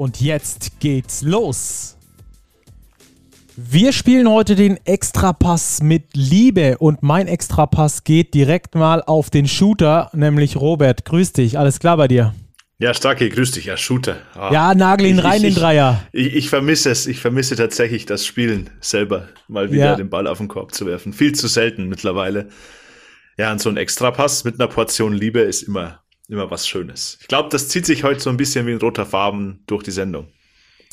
Und jetzt geht's los. Wir spielen heute den Extrapass mit Liebe und mein Extrapass geht direkt mal auf den Shooter, nämlich Robert. Grüß dich, alles klar bei dir? Ja, Starke, grüß dich, ja, Shooter. Ah, ja, nagel ihn rein, den Dreier. Ich, ich, vermisse es, ich vermisse tatsächlich das Spielen selber, mal wieder ja. den Ball auf den Korb zu werfen. Viel zu selten mittlerweile. Ja, und so ein Extrapass mit einer Portion Liebe ist immer, immer was Schönes. Ich glaube, das zieht sich heute so ein bisschen wie ein roter Farben durch die Sendung.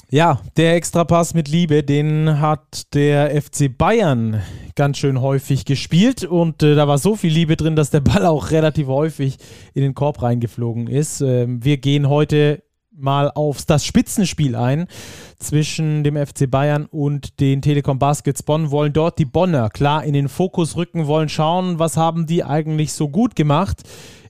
Ja, der Extrapass mit Liebe, den hat der FC Bayern ganz schön häufig gespielt und äh, da war so viel Liebe drin, dass der Ball auch relativ häufig in den Korb reingeflogen ist. Ähm, wir gehen heute mal auf das Spitzenspiel ein zwischen dem FC Bayern und den Telekom Baskets Bonn, wollen dort die Bonner klar in den Fokus rücken, wollen schauen, was haben die eigentlich so gut gemacht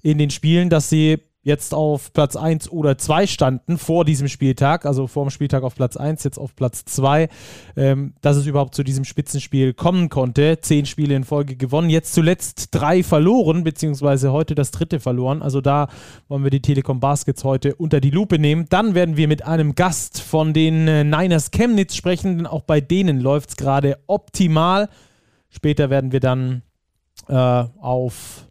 in den Spielen, dass sie jetzt auf Platz 1 oder 2 standen vor diesem Spieltag, also vor dem Spieltag auf Platz 1, jetzt auf Platz 2, ähm, dass es überhaupt zu diesem Spitzenspiel kommen konnte. Zehn Spiele in Folge gewonnen, jetzt zuletzt drei verloren, beziehungsweise heute das dritte verloren. Also da wollen wir die Telekom Baskets heute unter die Lupe nehmen. Dann werden wir mit einem Gast von den äh, Niners Chemnitz sprechen, denn auch bei denen läuft es gerade optimal. Später werden wir dann äh, auf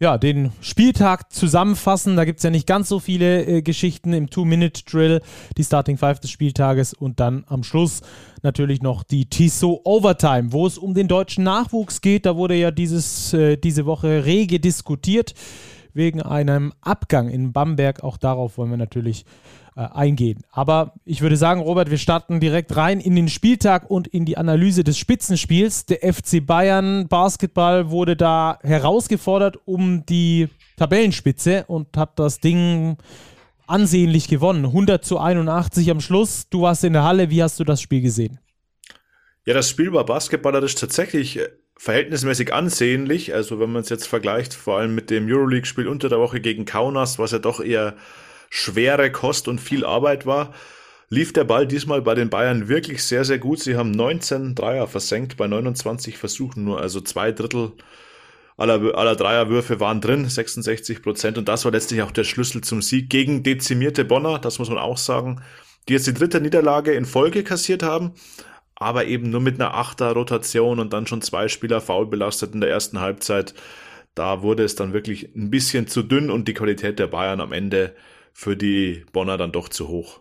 ja, den Spieltag zusammenfassen. Da gibt es ja nicht ganz so viele äh, Geschichten im Two-Minute-Drill, die Starting Five des Spieltages und dann am Schluss natürlich noch die Tissot Overtime, wo es um den deutschen Nachwuchs geht. Da wurde ja dieses, äh, diese Woche rege diskutiert wegen einem Abgang in Bamberg. Auch darauf wollen wir natürlich äh, eingehen. Aber ich würde sagen, Robert, wir starten direkt rein in den Spieltag und in die Analyse des Spitzenspiels. Der FC Bayern Basketball wurde da herausgefordert um die Tabellenspitze und hat das Ding ansehnlich gewonnen. 100 zu 81 am Schluss. Du warst in der Halle. Wie hast du das Spiel gesehen? Ja, das Spiel war basketballerisch tatsächlich äh, verhältnismäßig ansehnlich. Also wenn man es jetzt vergleicht, vor allem mit dem Euroleague-Spiel unter der Woche gegen Kaunas, was ja doch eher schwere Kost und viel Arbeit war, lief der Ball diesmal bei den Bayern wirklich sehr, sehr gut. Sie haben 19 Dreier versenkt bei 29 Versuchen nur, also zwei Drittel aller, aller Dreierwürfe waren drin, 66 Prozent. Und das war letztlich auch der Schlüssel zum Sieg gegen dezimierte Bonner, das muss man auch sagen, die jetzt die dritte Niederlage in Folge kassiert haben, aber eben nur mit einer Achter-Rotation und dann schon zwei Spieler faul belastet in der ersten Halbzeit. Da wurde es dann wirklich ein bisschen zu dünn und die Qualität der Bayern am Ende für die Bonner dann doch zu hoch.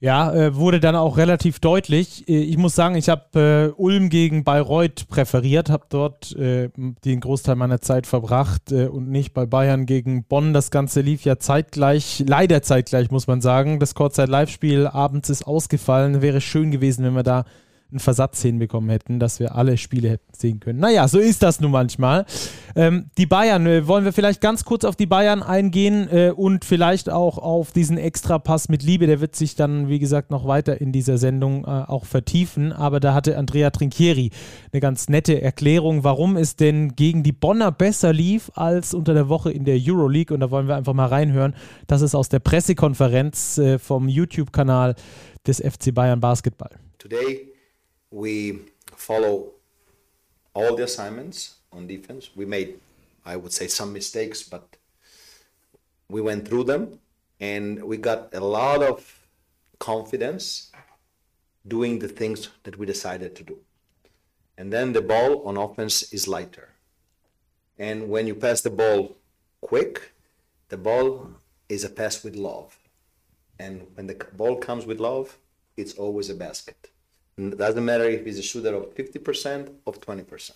Ja, äh, wurde dann auch relativ deutlich. Äh, ich muss sagen, ich habe äh, Ulm gegen Bayreuth präferiert, habe dort äh, den Großteil meiner Zeit verbracht äh, und nicht bei Bayern gegen Bonn. Das Ganze lief ja zeitgleich, leider zeitgleich, muss man sagen. Das Kurzzeit-Live-Spiel abends ist ausgefallen. Wäre schön gewesen, wenn wir da einen Versatz hinbekommen hätten, dass wir alle Spiele hätten sehen können. Naja, so ist das nun manchmal. Ähm, die Bayern, äh, wollen wir vielleicht ganz kurz auf die Bayern eingehen äh, und vielleicht auch auf diesen Extrapass mit Liebe. Der wird sich dann, wie gesagt, noch weiter in dieser Sendung äh, auch vertiefen. Aber da hatte Andrea Trinchieri eine ganz nette Erklärung, warum es denn gegen die Bonner besser lief als unter der Woche in der Euroleague. Und da wollen wir einfach mal reinhören. Das ist aus der Pressekonferenz äh, vom YouTube-Kanal des FC Bayern Basketball. Today we follow all the assignments on defense. We made, I would say, some mistakes, but we went through them and we got a lot of confidence doing the things that we decided to do. And then the ball on offense is lighter. And when you pass the ball quick, the ball is a pass with love. And when the ball comes with love, it's always a basket. It doesn't matter if he's a shooter of 50% or 20%.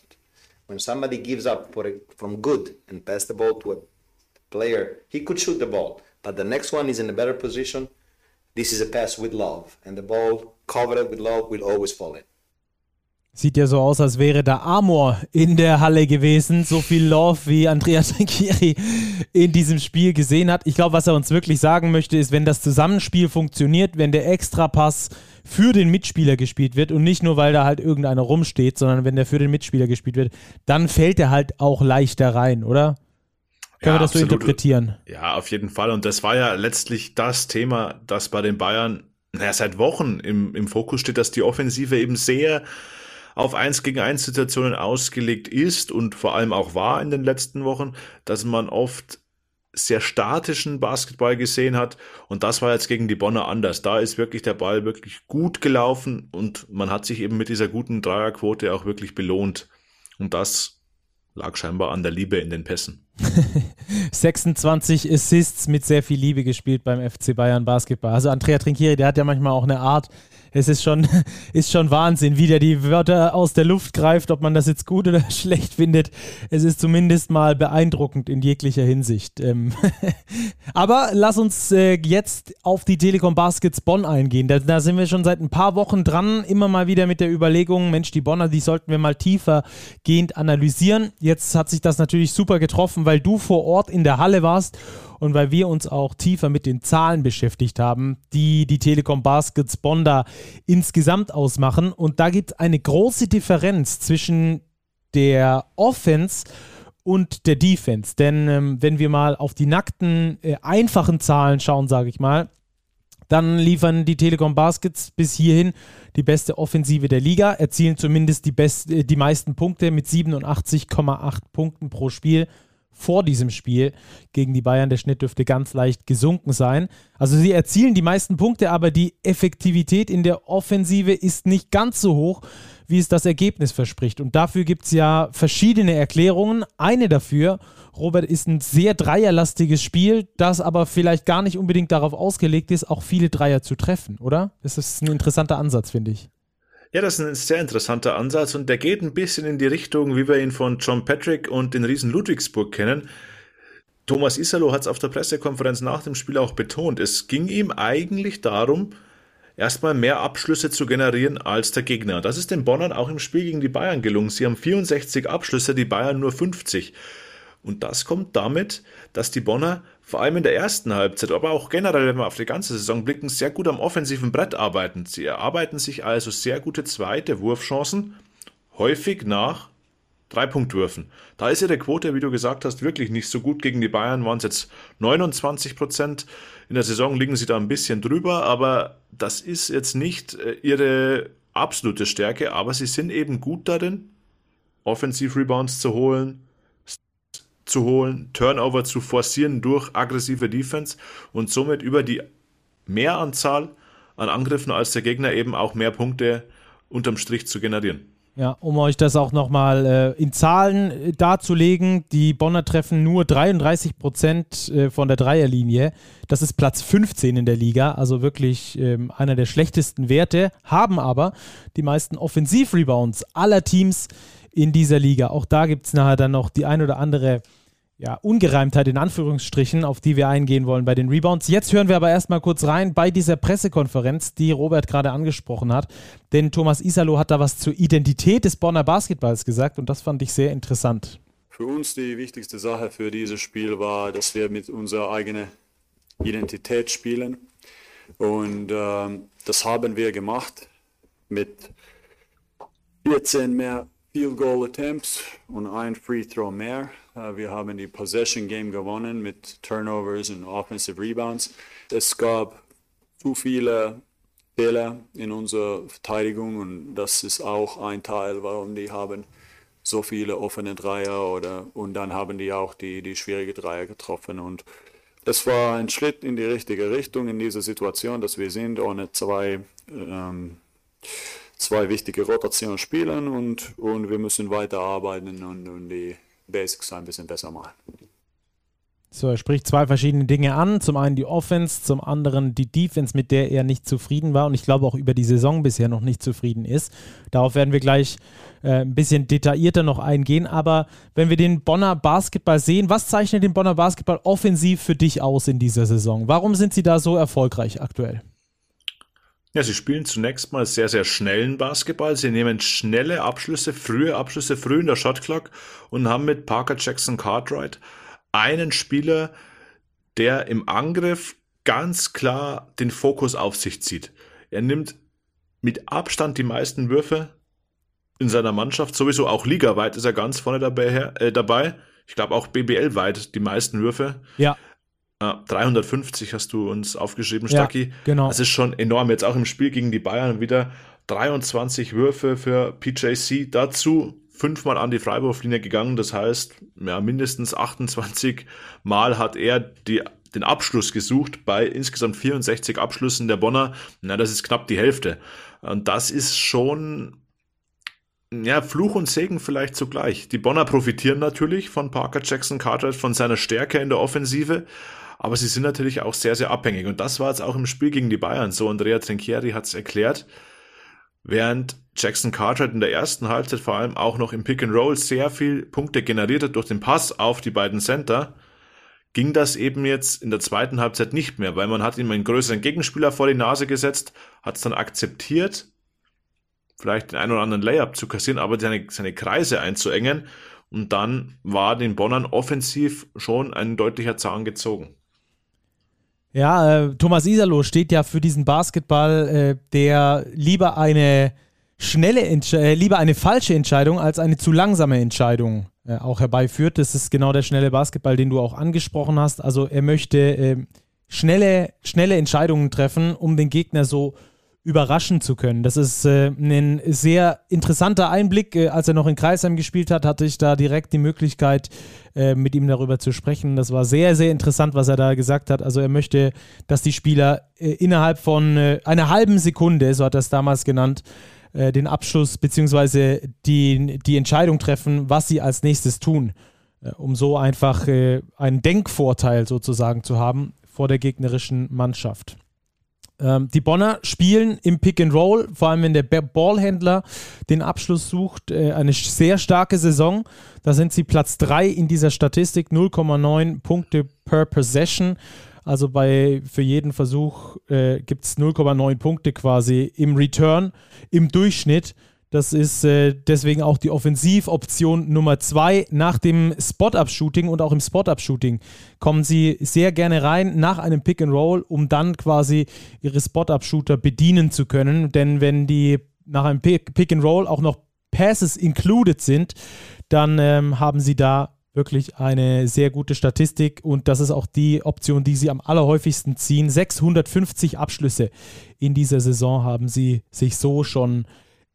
When somebody gives up for a, from good and pass the ball to a player, he could shoot the ball, but the next one is in a better position. This is a pass with love, and the ball covered with love will always fall in. Sieht ja so aus, als wäre da Amor in der Halle gewesen. So viel Love, wie Andrea Trinchieri in diesem Spiel gesehen hat. Ich glaube, was er uns wirklich sagen möchte, ist, wenn das Zusammenspiel funktioniert, wenn der Extrapass für den Mitspieler gespielt wird und nicht nur, weil da halt irgendeiner rumsteht, sondern wenn der für den Mitspieler gespielt wird, dann fällt er halt auch leichter rein, oder? Können ja, wir das absolut. so interpretieren? Ja, auf jeden Fall. Und das war ja letztlich das Thema, das bei den Bayern naja, seit Wochen im, im Fokus steht, dass die Offensive eben sehr auf 1 gegen 1 Situationen ausgelegt ist und vor allem auch war in den letzten Wochen, dass man oft sehr statischen Basketball gesehen hat und das war jetzt gegen die Bonner anders. Da ist wirklich der Ball wirklich gut gelaufen und man hat sich eben mit dieser guten Dreierquote auch wirklich belohnt. Und das lag scheinbar an der Liebe in den Pässen. 26 Assists mit sehr viel Liebe gespielt beim FC Bayern Basketball. Also Andrea Trinkieri, der hat ja manchmal auch eine Art, es ist schon, ist schon Wahnsinn, wie der die Wörter aus der Luft greift, ob man das jetzt gut oder schlecht findet. Es ist zumindest mal beeindruckend in jeglicher Hinsicht. Ähm Aber lass uns äh, jetzt auf die Telekom Baskets Bonn eingehen. Da, da, sind wir schon seit ein paar Wochen dran, immer mal wieder mit der Überlegung, Mensch, die Bonner, die sollten wir mal tiefer gehend analysieren. Jetzt hat sich das natürlich super getroffen, weil du vor Ort in der Halle warst und weil wir uns auch tiefer mit den Zahlen beschäftigt haben, die die Telekom Baskets Bonda insgesamt ausmachen. Und da gibt es eine große Differenz zwischen der Offense und der Defense. Denn ähm, wenn wir mal auf die nackten, äh, einfachen Zahlen schauen, sage ich mal, dann liefern die Telekom Baskets bis hierhin die beste Offensive der Liga, erzielen zumindest die, best, äh, die meisten Punkte mit 87,8 Punkten pro Spiel vor diesem Spiel gegen die Bayern. Der Schnitt dürfte ganz leicht gesunken sein. Also sie erzielen die meisten Punkte, aber die Effektivität in der Offensive ist nicht ganz so hoch, wie es das Ergebnis verspricht. Und dafür gibt es ja verschiedene Erklärungen. Eine dafür, Robert, ist ein sehr dreierlastiges Spiel, das aber vielleicht gar nicht unbedingt darauf ausgelegt ist, auch viele Dreier zu treffen, oder? Das ist ein interessanter Ansatz, finde ich. Ja, das ist ein sehr interessanter Ansatz und der geht ein bisschen in die Richtung, wie wir ihn von John Patrick und den Riesen Ludwigsburg kennen. Thomas Isalo hat es auf der Pressekonferenz nach dem Spiel auch betont. Es ging ihm eigentlich darum, erstmal mehr Abschlüsse zu generieren als der Gegner. Das ist den Bonnern auch im Spiel gegen die Bayern gelungen. Sie haben 64 Abschlüsse, die Bayern nur 50. Und das kommt damit, dass die Bonner vor allem in der ersten Halbzeit, aber auch generell, wenn wir auf die ganze Saison blicken, sehr gut am offensiven Brett arbeiten. Sie erarbeiten sich also sehr gute zweite Wurfchancen, häufig nach Dreipunktwürfen. Da ist ihre Quote, wie du gesagt hast, wirklich nicht so gut. Gegen die Bayern waren es jetzt 29 Prozent. In der Saison liegen sie da ein bisschen drüber, aber das ist jetzt nicht äh, ihre absolute Stärke, aber sie sind eben gut darin, Offensiv-Rebounds zu holen, zu holen, Turnover zu forcieren durch aggressive Defense und somit über die Mehranzahl an Angriffen als der Gegner eben auch mehr Punkte unterm Strich zu generieren. Ja, um euch das auch nochmal äh, in Zahlen äh, darzulegen, die Bonner treffen nur 33 Prozent äh, von der Dreierlinie. Das ist Platz 15 in der Liga, also wirklich ähm, einer der schlechtesten Werte, haben aber die meisten Offensivrebounds aller Teams in dieser Liga. Auch da gibt es nachher dann noch die ein oder andere ja, Ungereimtheit in Anführungsstrichen, auf die wir eingehen wollen bei den Rebounds. Jetzt hören wir aber erstmal kurz rein bei dieser Pressekonferenz, die Robert gerade angesprochen hat. Denn Thomas Isalo hat da was zur Identität des Bonner Basketballs gesagt und das fand ich sehr interessant. Für uns die wichtigste Sache für dieses Spiel war, dass wir mit unserer eigenen Identität spielen. Und ähm, das haben wir gemacht mit 14 mehr Field Goal Attempts und ein Free Throw mehr. Äh, wir haben die Possession Game gewonnen mit Turnovers und Offensive Rebounds. Es gab zu viele Fehler in unserer Verteidigung und das ist auch ein Teil, warum die haben so viele offene Dreier oder und dann haben die auch die, die schwierige Dreier getroffen und es war ein Schritt in die richtige Richtung in dieser Situation, dass wir sind ohne zwei ähm, zwei wichtige Rotationen spielen und, und wir müssen weiter arbeiten und, und die Basics ein bisschen besser machen. So, er spricht zwei verschiedene Dinge an. Zum einen die Offense, zum anderen die Defense, mit der er nicht zufrieden war und ich glaube auch über die Saison bisher noch nicht zufrieden ist. Darauf werden wir gleich äh, ein bisschen detaillierter noch eingehen. Aber wenn wir den Bonner Basketball sehen, was zeichnet den Bonner Basketball offensiv für dich aus in dieser Saison? Warum sind sie da so erfolgreich aktuell? Ja, sie spielen zunächst mal sehr, sehr schnellen Basketball. Sie nehmen schnelle Abschlüsse, frühe Abschlüsse, früh in der Shotclock und haben mit Parker Jackson Cartwright einen Spieler, der im Angriff ganz klar den Fokus auf sich zieht. Er nimmt mit Abstand die meisten Würfe in seiner Mannschaft, sowieso auch ligaweit ist er ganz vorne dabei. Äh, dabei. Ich glaube auch BBL-weit die meisten Würfe. Ja. 350 hast du uns aufgeschrieben, Stacki. Ja, genau. Das ist schon enorm. Jetzt auch im Spiel gegen die Bayern wieder 23 Würfe für PJC. Dazu fünfmal an die Freiwurflinie gegangen. Das heißt, ja, mindestens 28 Mal hat er die, den Abschluss gesucht bei insgesamt 64 Abschlüssen der Bonner. Na, das ist knapp die Hälfte. Und das ist schon ja, Fluch und Segen vielleicht zugleich. Die Bonner profitieren natürlich von Parker Jackson Cartwright, von seiner Stärke in der Offensive, aber sie sind natürlich auch sehr, sehr abhängig. Und das war jetzt auch im Spiel gegen die Bayern so. Andrea Trinchieri hat es erklärt. Während Jackson Cartwright in der ersten Halbzeit vor allem auch noch im Pick and Roll sehr viel Punkte generiert hat durch den Pass auf die beiden Center, ging das eben jetzt in der zweiten Halbzeit nicht mehr, weil man hat ihm einen größeren Gegenspieler vor die Nase gesetzt, hat es dann akzeptiert, vielleicht den einen oder anderen Layup zu kassieren, aber seine, seine Kreise einzuengen und dann war den Bonnern offensiv schon ein deutlicher Zahn gezogen. Ja, äh, Thomas Isalo steht ja für diesen Basketball, äh, der lieber eine schnelle, Entsch äh, lieber eine falsche Entscheidung als eine zu langsame Entscheidung äh, auch herbeiführt. Das ist genau der schnelle Basketball, den du auch angesprochen hast. Also er möchte ähm, schnelle, schnelle Entscheidungen treffen, um den Gegner so überraschen zu können. Das ist äh, ein sehr interessanter Einblick. Äh, als er noch in Kreisheim gespielt hat, hatte ich da direkt die Möglichkeit, äh, mit ihm darüber zu sprechen. Das war sehr, sehr interessant, was er da gesagt hat. Also er möchte, dass die Spieler äh, innerhalb von äh, einer halben Sekunde, so hat er es damals genannt, äh, den Abschluss bzw. Die, die Entscheidung treffen, was sie als nächstes tun, um so einfach einen Denkvorteil sozusagen zu haben vor der gegnerischen Mannschaft. Ähm, die Bonner spielen im Pick and Roll, vor allem wenn der Ballhändler den Abschluss sucht, äh, eine sehr starke Saison. Da sind sie Platz 3 in dieser Statistik, 0,9 Punkte per Possession. Also bei für jeden Versuch äh, gibt es 0,9 Punkte quasi im Return im Durchschnitt. Das ist äh, deswegen auch die Offensivoption Nummer zwei. Nach dem Spot-Up-Shooting und auch im Spot-Up-Shooting kommen sie sehr gerne rein nach einem Pick-and-Roll, um dann quasi ihre Spot-Up-Shooter bedienen zu können. Denn wenn die nach einem Pick-and-Roll auch noch Passes included sind, dann ähm, haben sie da wirklich eine sehr gute Statistik und das ist auch die Option, die sie am allerhäufigsten ziehen. 650 Abschlüsse in dieser Saison haben sie sich so schon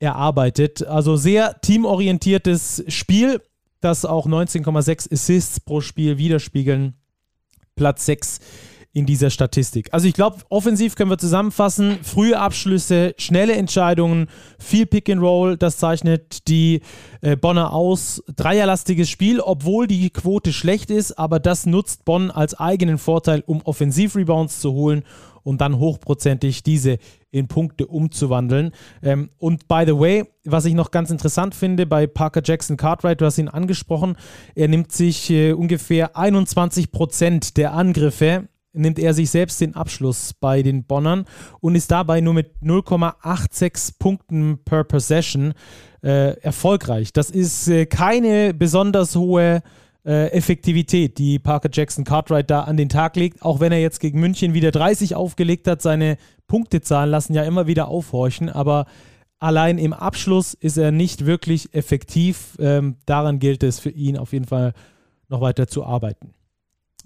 erarbeitet. Also sehr teamorientiertes Spiel, das auch 19,6 Assists pro Spiel widerspiegeln. Platz 6 in dieser Statistik. Also ich glaube, offensiv können wir zusammenfassen, frühe Abschlüsse, schnelle Entscheidungen, viel Pick and Roll, das zeichnet die äh, Bonner aus. Dreierlastiges Spiel, obwohl die Quote schlecht ist, aber das nutzt Bonn als eigenen Vorteil, um Offensivrebounds zu holen und dann hochprozentig diese in Punkte umzuwandeln. Ähm, und by the way, was ich noch ganz interessant finde bei Parker Jackson Cartwright, du hast ihn angesprochen, er nimmt sich äh, ungefähr 21 Prozent der Angriffe nimmt er sich selbst den Abschluss bei den Bonnern und ist dabei nur mit 0,86 Punkten per Possession äh, erfolgreich. Das ist äh, keine besonders hohe äh, Effektivität, die Parker Jackson Cartwright da an den Tag legt, auch wenn er jetzt gegen München wieder 30 aufgelegt hat. Seine Punktezahlen lassen ja immer wieder aufhorchen, aber allein im Abschluss ist er nicht wirklich effektiv. Ähm, daran gilt es für ihn auf jeden Fall noch weiter zu arbeiten.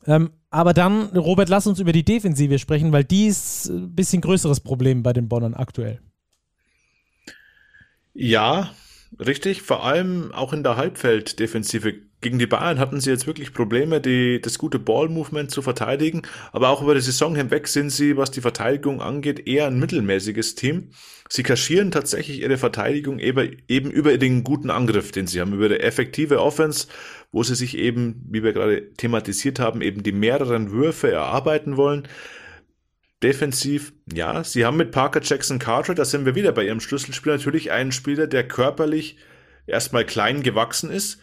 Ähm, aber dann, Robert, lass uns über die Defensive sprechen, weil die ist ein bisschen größeres Problem bei den Bonnern aktuell. Ja, richtig. Vor allem auch in der Halbfelddefensive gegen die Bayern hatten sie jetzt wirklich Probleme, die, das gute Ball-Movement zu verteidigen. Aber auch über die Saison hinweg sind sie, was die Verteidigung angeht, eher ein mittelmäßiges Team. Sie kaschieren tatsächlich ihre Verteidigung eben, eben über den guten Angriff, den sie haben, über die effektive Offense, wo sie sich eben, wie wir gerade thematisiert haben, eben die mehreren Würfe erarbeiten wollen. Defensiv, ja, sie haben mit Parker Jackson Carter, da sind wir wieder bei ihrem Schlüsselspieler, natürlich einen Spieler, der körperlich erstmal klein gewachsen ist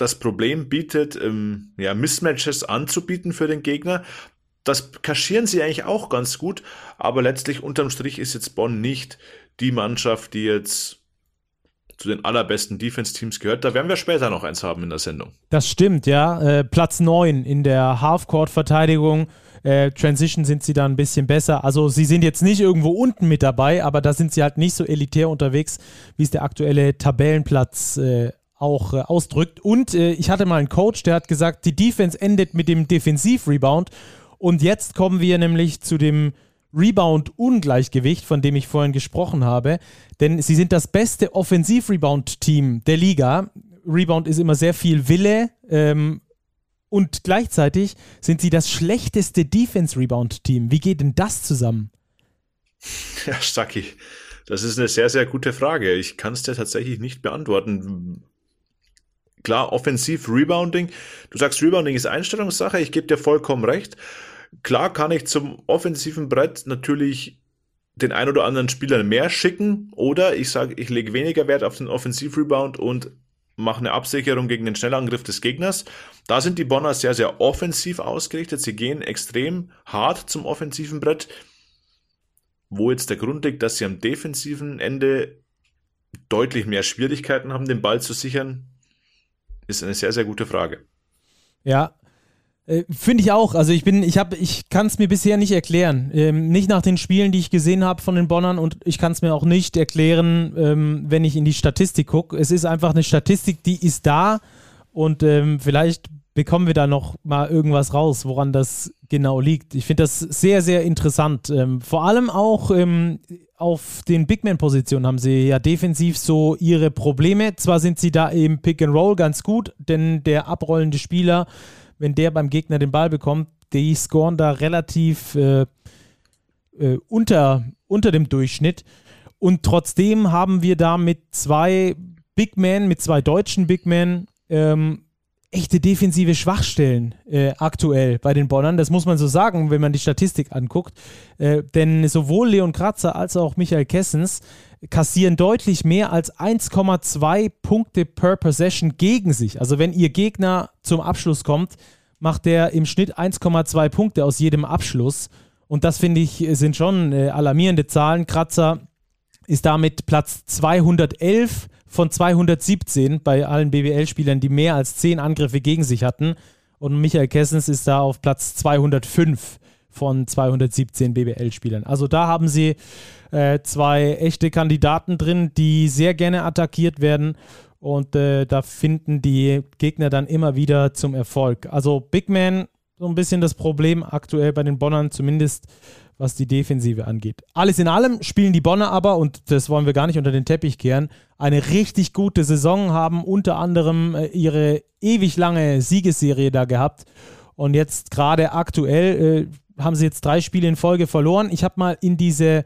das Problem bietet, ähm, ja, Mismatches anzubieten für den Gegner. das kaschieren sie eigentlich auch ganz gut, aber letztlich unterm Strich ist jetzt Bonn nicht die Mannschaft, die jetzt zu den allerbesten Defense-Teams gehört. Da werden wir später noch eins haben in der Sendung. Das stimmt, ja. Äh, Platz 9 in der Half-Court-Verteidigung. Äh, Transition sind sie da ein bisschen besser. Also sie sind jetzt nicht irgendwo unten mit dabei, aber da sind sie halt nicht so elitär unterwegs, wie es der aktuelle Tabellenplatz äh, auch äh, ausdrückt. Und äh, ich hatte mal einen Coach, der hat gesagt, die Defense endet mit dem Defensiv-Rebound. Und jetzt kommen wir nämlich zu dem Rebound-Ungleichgewicht, von dem ich vorhin gesprochen habe. Denn sie sind das beste Offensiv-Rebound-Team der Liga. Rebound ist immer sehr viel Wille. Ähm, und gleichzeitig sind sie das schlechteste Defense-Rebound-Team. Wie geht denn das zusammen? Ja, Stucky, das ist eine sehr, sehr gute Frage. Ich kann es dir tatsächlich nicht beantworten. Klar, Offensiv-Rebounding. Du sagst, Rebounding ist Einstellungssache. Ich gebe dir vollkommen recht. Klar kann ich zum offensiven Brett natürlich den ein oder anderen Spieler mehr schicken oder ich sage, ich lege weniger Wert auf den Offensivrebound und mache eine Absicherung gegen den Schnellangriff des Gegners. Da sind die Bonner sehr, sehr offensiv ausgerichtet. Sie gehen extrem hart zum offensiven Brett. Wo jetzt der Grund liegt, dass sie am defensiven Ende deutlich mehr Schwierigkeiten haben, den Ball zu sichern, ist eine sehr, sehr gute Frage. Ja, äh, Finde ich auch. Also ich bin, ich habe, ich kann es mir bisher nicht erklären. Ähm, nicht nach den Spielen, die ich gesehen habe von den Bonnern und ich kann es mir auch nicht erklären, ähm, wenn ich in die Statistik gucke. Es ist einfach eine Statistik, die ist da und ähm, vielleicht bekommen wir da noch mal irgendwas raus, woran das genau liegt. Ich finde das sehr, sehr interessant. Ähm, vor allem auch ähm, auf den Bigman-Positionen haben sie ja defensiv so ihre Probleme. Zwar sind sie da im Pick and Roll ganz gut, denn der abrollende Spieler wenn der beim Gegner den Ball bekommt, die scoren da relativ äh, äh, unter, unter dem Durchschnitt. Und trotzdem haben wir da mit zwei Big Men, mit zwei deutschen Big Men, ähm, echte defensive Schwachstellen äh, aktuell bei den Bonnern. Das muss man so sagen, wenn man die Statistik anguckt. Äh, denn sowohl Leon Kratzer als auch Michael Kessens kassieren deutlich mehr als 1,2 Punkte per Possession gegen sich. Also wenn ihr Gegner zum Abschluss kommt, macht der im Schnitt 1,2 Punkte aus jedem Abschluss. Und das finde ich sind schon äh, alarmierende Zahlen. Kratzer ist damit Platz 211 von 217 bei allen BWL-Spielern, die mehr als 10 Angriffe gegen sich hatten. Und Michael Kessens ist da auf Platz 205 von 217 BBL-Spielern. Also da haben sie äh, zwei echte Kandidaten drin, die sehr gerne attackiert werden. Und äh, da finden die Gegner dann immer wieder zum Erfolg. Also Big Man, so ein bisschen das Problem aktuell bei den Bonnern, zumindest was die Defensive angeht. Alles in allem spielen die Bonner aber, und das wollen wir gar nicht unter den Teppich kehren, eine richtig gute Saison, haben unter anderem äh, ihre ewig lange Siegesserie da gehabt. Und jetzt gerade aktuell äh, haben sie jetzt drei Spiele in Folge verloren. Ich habe mal in diese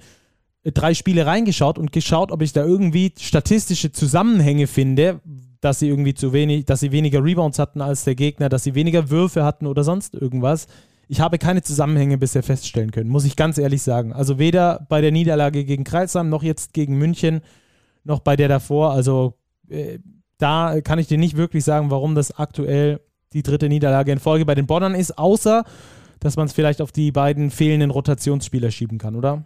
äh, drei Spiele reingeschaut und geschaut, ob ich da irgendwie statistische Zusammenhänge finde, dass sie irgendwie zu wenig, dass sie weniger Rebounds hatten als der Gegner, dass sie weniger Würfe hatten oder sonst irgendwas. Ich habe keine Zusammenhänge bisher feststellen können, muss ich ganz ehrlich sagen. Also weder bei der Niederlage gegen Kreisheim noch jetzt gegen München noch bei der davor. Also äh, da kann ich dir nicht wirklich sagen, warum das aktuell die dritte Niederlage in Folge bei den Bonnern ist, außer dass man es vielleicht auf die beiden fehlenden Rotationsspieler schieben kann, oder?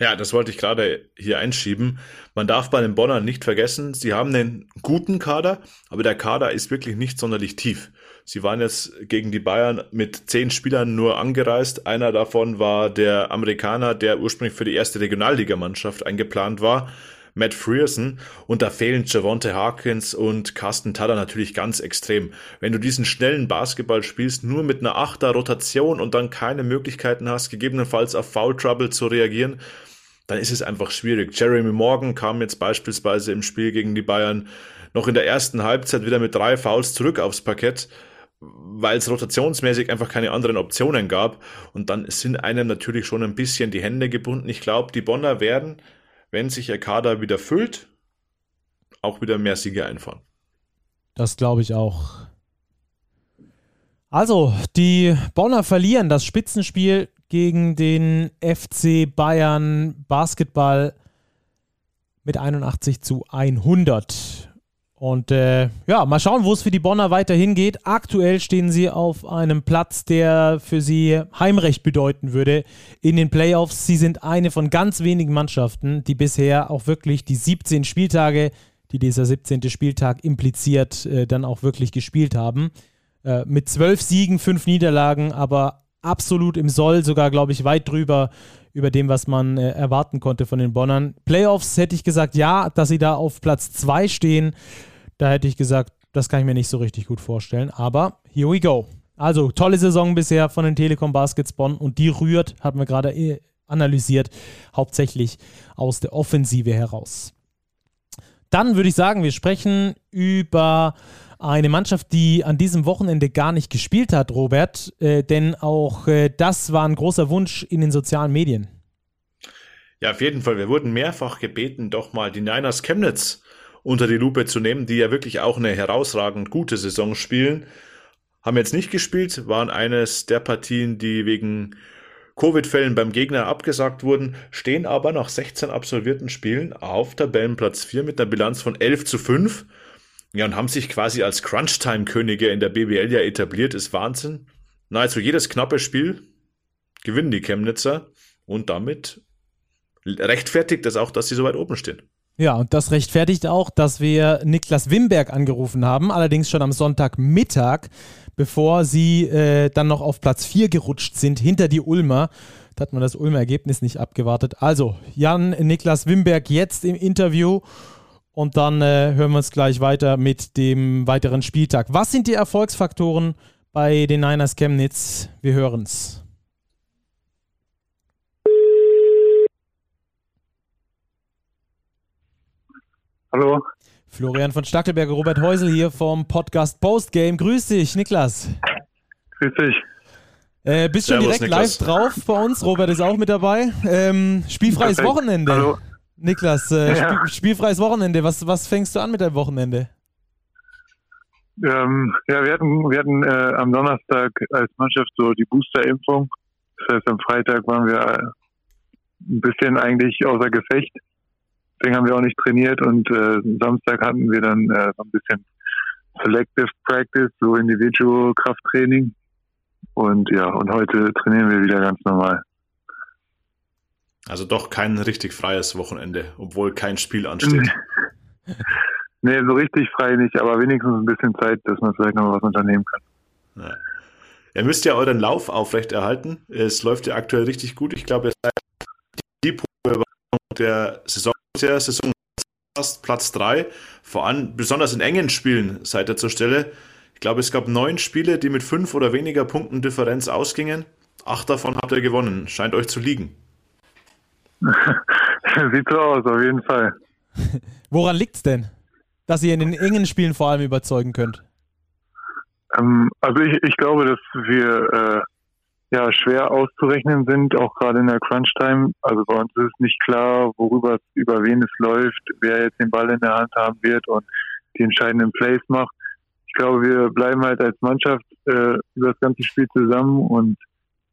Ja, das wollte ich gerade hier einschieben. Man darf bei den Bonnern nicht vergessen, sie haben einen guten Kader, aber der Kader ist wirklich nicht sonderlich tief. Sie waren jetzt gegen die Bayern mit zehn Spielern nur angereist. Einer davon war der Amerikaner, der ursprünglich für die erste Regionalligamannschaft eingeplant war. Matt Frierson und da fehlen Javonte Harkins und Carsten Tada natürlich ganz extrem. Wenn du diesen schnellen Basketball spielst, nur mit einer Achter Rotation und dann keine Möglichkeiten hast, gegebenenfalls auf Foul Trouble zu reagieren, dann ist es einfach schwierig. Jeremy Morgan kam jetzt beispielsweise im Spiel gegen die Bayern noch in der ersten Halbzeit wieder mit drei Fouls zurück aufs Parkett, weil es rotationsmäßig einfach keine anderen Optionen gab. Und dann sind einem natürlich schon ein bisschen die Hände gebunden. Ich glaube, die Bonner werden wenn sich ihr Kader wieder füllt, auch wieder mehr Siege einfahren. Das glaube ich auch. Also, die Bonner verlieren das Spitzenspiel gegen den FC Bayern Basketball mit 81 zu 100. Und äh, ja, mal schauen, wo es für die Bonner weiterhin geht. Aktuell stehen sie auf einem Platz, der für sie Heimrecht bedeuten würde in den Playoffs. Sie sind eine von ganz wenigen Mannschaften, die bisher auch wirklich die 17 Spieltage, die dieser 17. Spieltag impliziert, äh, dann auch wirklich gespielt haben. Äh, mit zwölf Siegen, fünf Niederlagen, aber absolut im Soll, sogar, glaube ich, weit drüber über dem, was man äh, erwarten konnte von den Bonnern. Playoffs hätte ich gesagt, ja, dass sie da auf Platz 2 stehen. Da hätte ich gesagt, das kann ich mir nicht so richtig gut vorstellen. Aber here we go. Also, tolle Saison bisher von den Telekom Baskets Bonn und die rührt, hatten wir gerade äh, analysiert, hauptsächlich aus der Offensive heraus. Dann würde ich sagen, wir sprechen über eine Mannschaft, die an diesem Wochenende gar nicht gespielt hat, Robert, äh, denn auch äh, das war ein großer Wunsch in den sozialen Medien. Ja, auf jeden Fall. Wir wurden mehrfach gebeten, doch mal die Niners Chemnitz unter die Lupe zu nehmen, die ja wirklich auch eine herausragend gute Saison spielen. Haben jetzt nicht gespielt, waren eines der Partien, die wegen Covid-Fällen beim Gegner abgesagt wurden, stehen aber nach 16 absolvierten Spielen auf Tabellenplatz 4 mit einer Bilanz von 11 zu 5 ja, und haben sich quasi als Crunch-Time-Könige in der BBL ja etabliert, ist Wahnsinn. Nahezu jedes knappe Spiel gewinnen die Chemnitzer und damit rechtfertigt das auch, dass sie so weit oben stehen. Ja, und das rechtfertigt auch, dass wir Niklas Wimberg angerufen haben, allerdings schon am Sonntagmittag, bevor sie äh, dann noch auf Platz 4 gerutscht sind, hinter die Ulmer. Da hat man das Ulmer Ergebnis nicht abgewartet. Also, Jan Niklas Wimberg jetzt im Interview und dann äh, hören wir uns gleich weiter mit dem weiteren Spieltag. Was sind die Erfolgsfaktoren bei den Niners Chemnitz? Wir hören es. Hallo. Florian von Stackelberger, Robert Häusel hier vom Podcast Postgame. Grüß dich, Niklas. Grüß dich. Äh, bist schon direkt Niklas. live drauf bei uns. Robert ist auch mit dabei. Ähm, spielfreies Perfekt. Wochenende. Hallo. Niklas, äh, ja. Spiel, spielfreies Wochenende. Was, was fängst du an mit deinem Wochenende? Ähm, ja, wir hatten, wir hatten äh, am Donnerstag als Mannschaft so die Booster-Impfung. Das heißt, am Freitag waren wir ein bisschen eigentlich außer Gefecht. Deswegen haben wir auch nicht trainiert und äh, Samstag hatten wir dann äh, so ein bisschen Selective Practice, so Individual Krafttraining. Und ja, und heute trainieren wir wieder ganz normal. Also doch kein richtig freies Wochenende, obwohl kein Spiel ansteht. nee, so richtig frei nicht, aber wenigstens ein bisschen Zeit, dass man vielleicht noch was unternehmen kann. Ja. Ihr müsst ja euren Lauf aufrechterhalten. Es läuft ja aktuell richtig gut. Ich glaube, ihr seid die der Saison, der Saison fast Platz 3. Vor allem, besonders in engen Spielen seid ihr zur Stelle. Ich glaube, es gab neun Spiele, die mit fünf oder weniger Punkten Differenz ausgingen. Acht davon habt ihr gewonnen. Scheint euch zu liegen. Sieht so aus, auf jeden Fall. Woran liegt es denn, dass ihr in den engen Spielen vor allem überzeugen könnt? Ähm, also ich, ich glaube, dass wir äh, ja schwer auszurechnen sind, auch gerade in der Crunch-Time. Also bei uns ist es nicht klar, worüber über wen es läuft, wer jetzt den Ball in der Hand haben wird und die entscheidenden Plays macht. Ich glaube, wir bleiben halt als Mannschaft äh, über das ganze Spiel zusammen und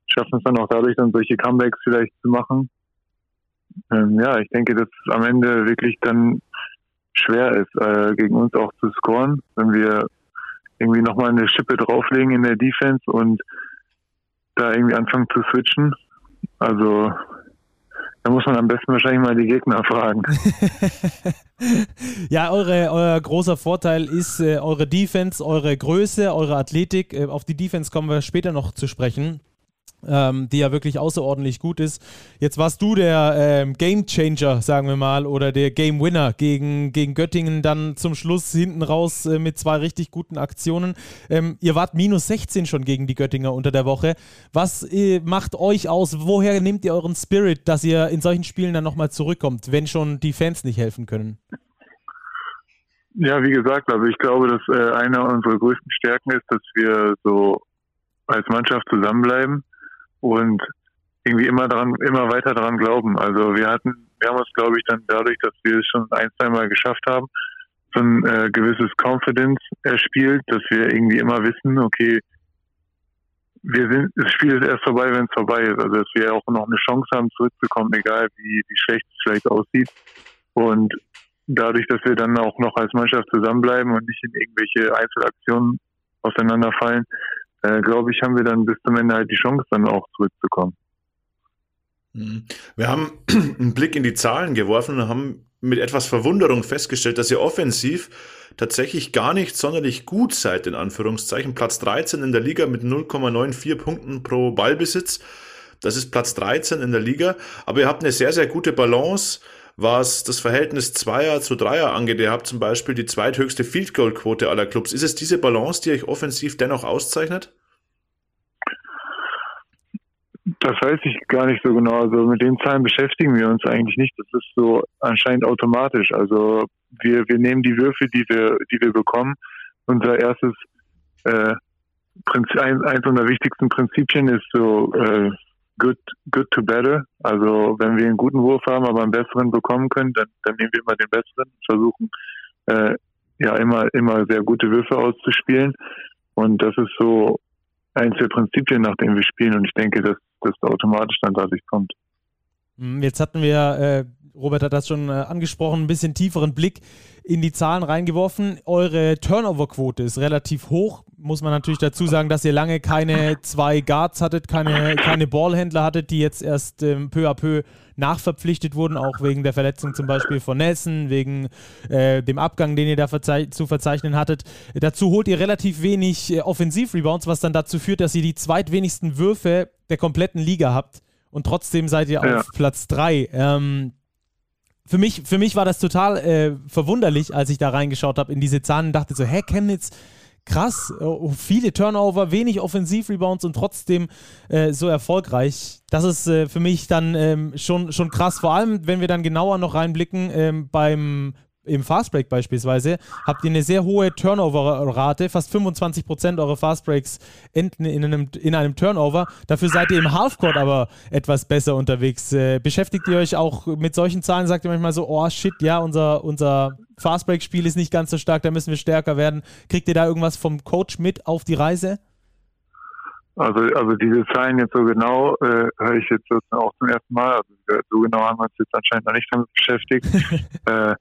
schaffen es dann auch dadurch, dann solche Comebacks vielleicht zu machen ähm, ja, ich denke, dass es am Ende wirklich dann schwer ist, äh, gegen uns auch zu scoren, wenn wir irgendwie nochmal eine Schippe drauflegen in der Defense und da irgendwie anfangen zu switchen. Also da muss man am besten wahrscheinlich mal die Gegner fragen. ja, eure, euer großer Vorteil ist äh, eure Defense, eure Größe, eure Athletik. Äh, auf die Defense kommen wir später noch zu sprechen ähm, die ja wirklich außerordentlich gut ist. Jetzt warst du der ähm, Game Changer, sagen wir mal, oder der Game Winner gegen, gegen Göttingen dann zum Schluss hinten raus äh, mit zwei richtig guten Aktionen. Ähm, ihr wart minus 16 schon gegen die Göttinger unter der Woche. Was äh, macht euch aus? Woher nehmt ihr euren Spirit, dass ihr in solchen Spielen dann nochmal zurückkommt, wenn schon die Fans nicht helfen können? Ja, wie gesagt, also ich glaube, dass äh, eine unserer größten Stärken ist, dass wir so als Mannschaft zusammenbleiben und irgendwie immer daran, immer weiter daran glauben. Also wir hatten, wir haben uns, glaube ich, dann dadurch, dass wir es schon ein, zwei Mal geschafft haben, so ein äh, gewisses Confidence erspielt, dass wir irgendwie immer wissen, okay, wir sind, das Spiel ist erst vorbei, wenn es vorbei ist. Also dass wir auch noch eine Chance haben, zurückzukommen, egal wie, wie schlecht es vielleicht aussieht. Und dadurch, dass wir dann auch noch als Mannschaft zusammenbleiben und nicht in irgendwelche Einzelaktionen auseinanderfallen, äh, glaube ich, haben wir dann bis zum Ende halt die Chance, dann auch zurückzukommen. Mhm. Wir haben einen Blick in die Zahlen geworfen und haben mit etwas Verwunderung festgestellt, dass ihr offensiv tatsächlich gar nicht sonderlich gut seid, in Anführungszeichen. Platz 13 in der Liga mit 0,94 Punkten pro Ballbesitz. Das ist Platz 13 in der Liga. Aber ihr habt eine sehr, sehr gute Balance, was das Verhältnis Zweier zu Dreier angeht. Ihr habt zum Beispiel die zweithöchste Field Goal Quote aller Clubs. Ist es diese Balance, die euch offensiv dennoch auszeichnet? Das weiß ich gar nicht so genau. Also mit den Zahlen beschäftigen wir uns eigentlich nicht. Das ist so anscheinend automatisch. Also wir, wir nehmen die Würfe, die wir, die wir bekommen. Unser erstes äh, Prinzip, eins unserer wichtigsten Prinzipien ist so äh, good, good to better. Also wenn wir einen guten Wurf haben, aber einen besseren bekommen können, dann, dann nehmen wir immer den besseren, versuchen äh, ja immer, immer sehr gute Würfe auszuspielen. Und das ist so eins der Prinzipien, nach denen wir spielen. Und ich denke, dass das automatisch dann dadurch kommt. Hm, jetzt hatten wir, äh, Robert hat das schon äh, angesprochen, ein bisschen tieferen Blick in die Zahlen reingeworfen. Eure Turnover-Quote ist relativ hoch. Muss man natürlich dazu sagen, dass ihr lange keine zwei Guards hattet, keine, keine Ballhändler hattet, die jetzt erst ähm, peu à peu nachverpflichtet wurden, auch wegen der Verletzung zum Beispiel von Nelson, wegen äh, dem Abgang, den ihr da verzei zu verzeichnen hattet. Dazu holt ihr relativ wenig äh, Offensiv-Rebounds, was dann dazu führt, dass ihr die zweitwenigsten Würfe der kompletten Liga habt und trotzdem seid ihr ja. auf Platz 3. Ähm, für mich, für mich war das total äh, verwunderlich, als ich da reingeschaut habe in diese Zahlen und dachte so, hä, Chemnitz, krass, oh, viele Turnover, wenig Offensiv-Rebounds und trotzdem äh, so erfolgreich. Das ist äh, für mich dann ähm, schon, schon krass, vor allem wenn wir dann genauer noch reinblicken ähm, beim im Fastbreak beispielsweise, habt ihr eine sehr hohe Turnover-Rate. Fast 25% eurer Fastbreaks enden in einem, in einem Turnover. Dafür seid ihr im Halfcourt aber etwas besser unterwegs. Äh, beschäftigt ihr euch auch mit solchen Zahlen? Sagt ihr manchmal so, oh shit, ja, unser, unser Fastbreak-Spiel ist nicht ganz so stark, da müssen wir stärker werden. Kriegt ihr da irgendwas vom Coach mit auf die Reise? Also, also diese Zahlen jetzt so genau äh, höre ich jetzt auch zum ersten Mal. Also so genau haben wir uns jetzt anscheinend noch nicht damit beschäftigt. äh,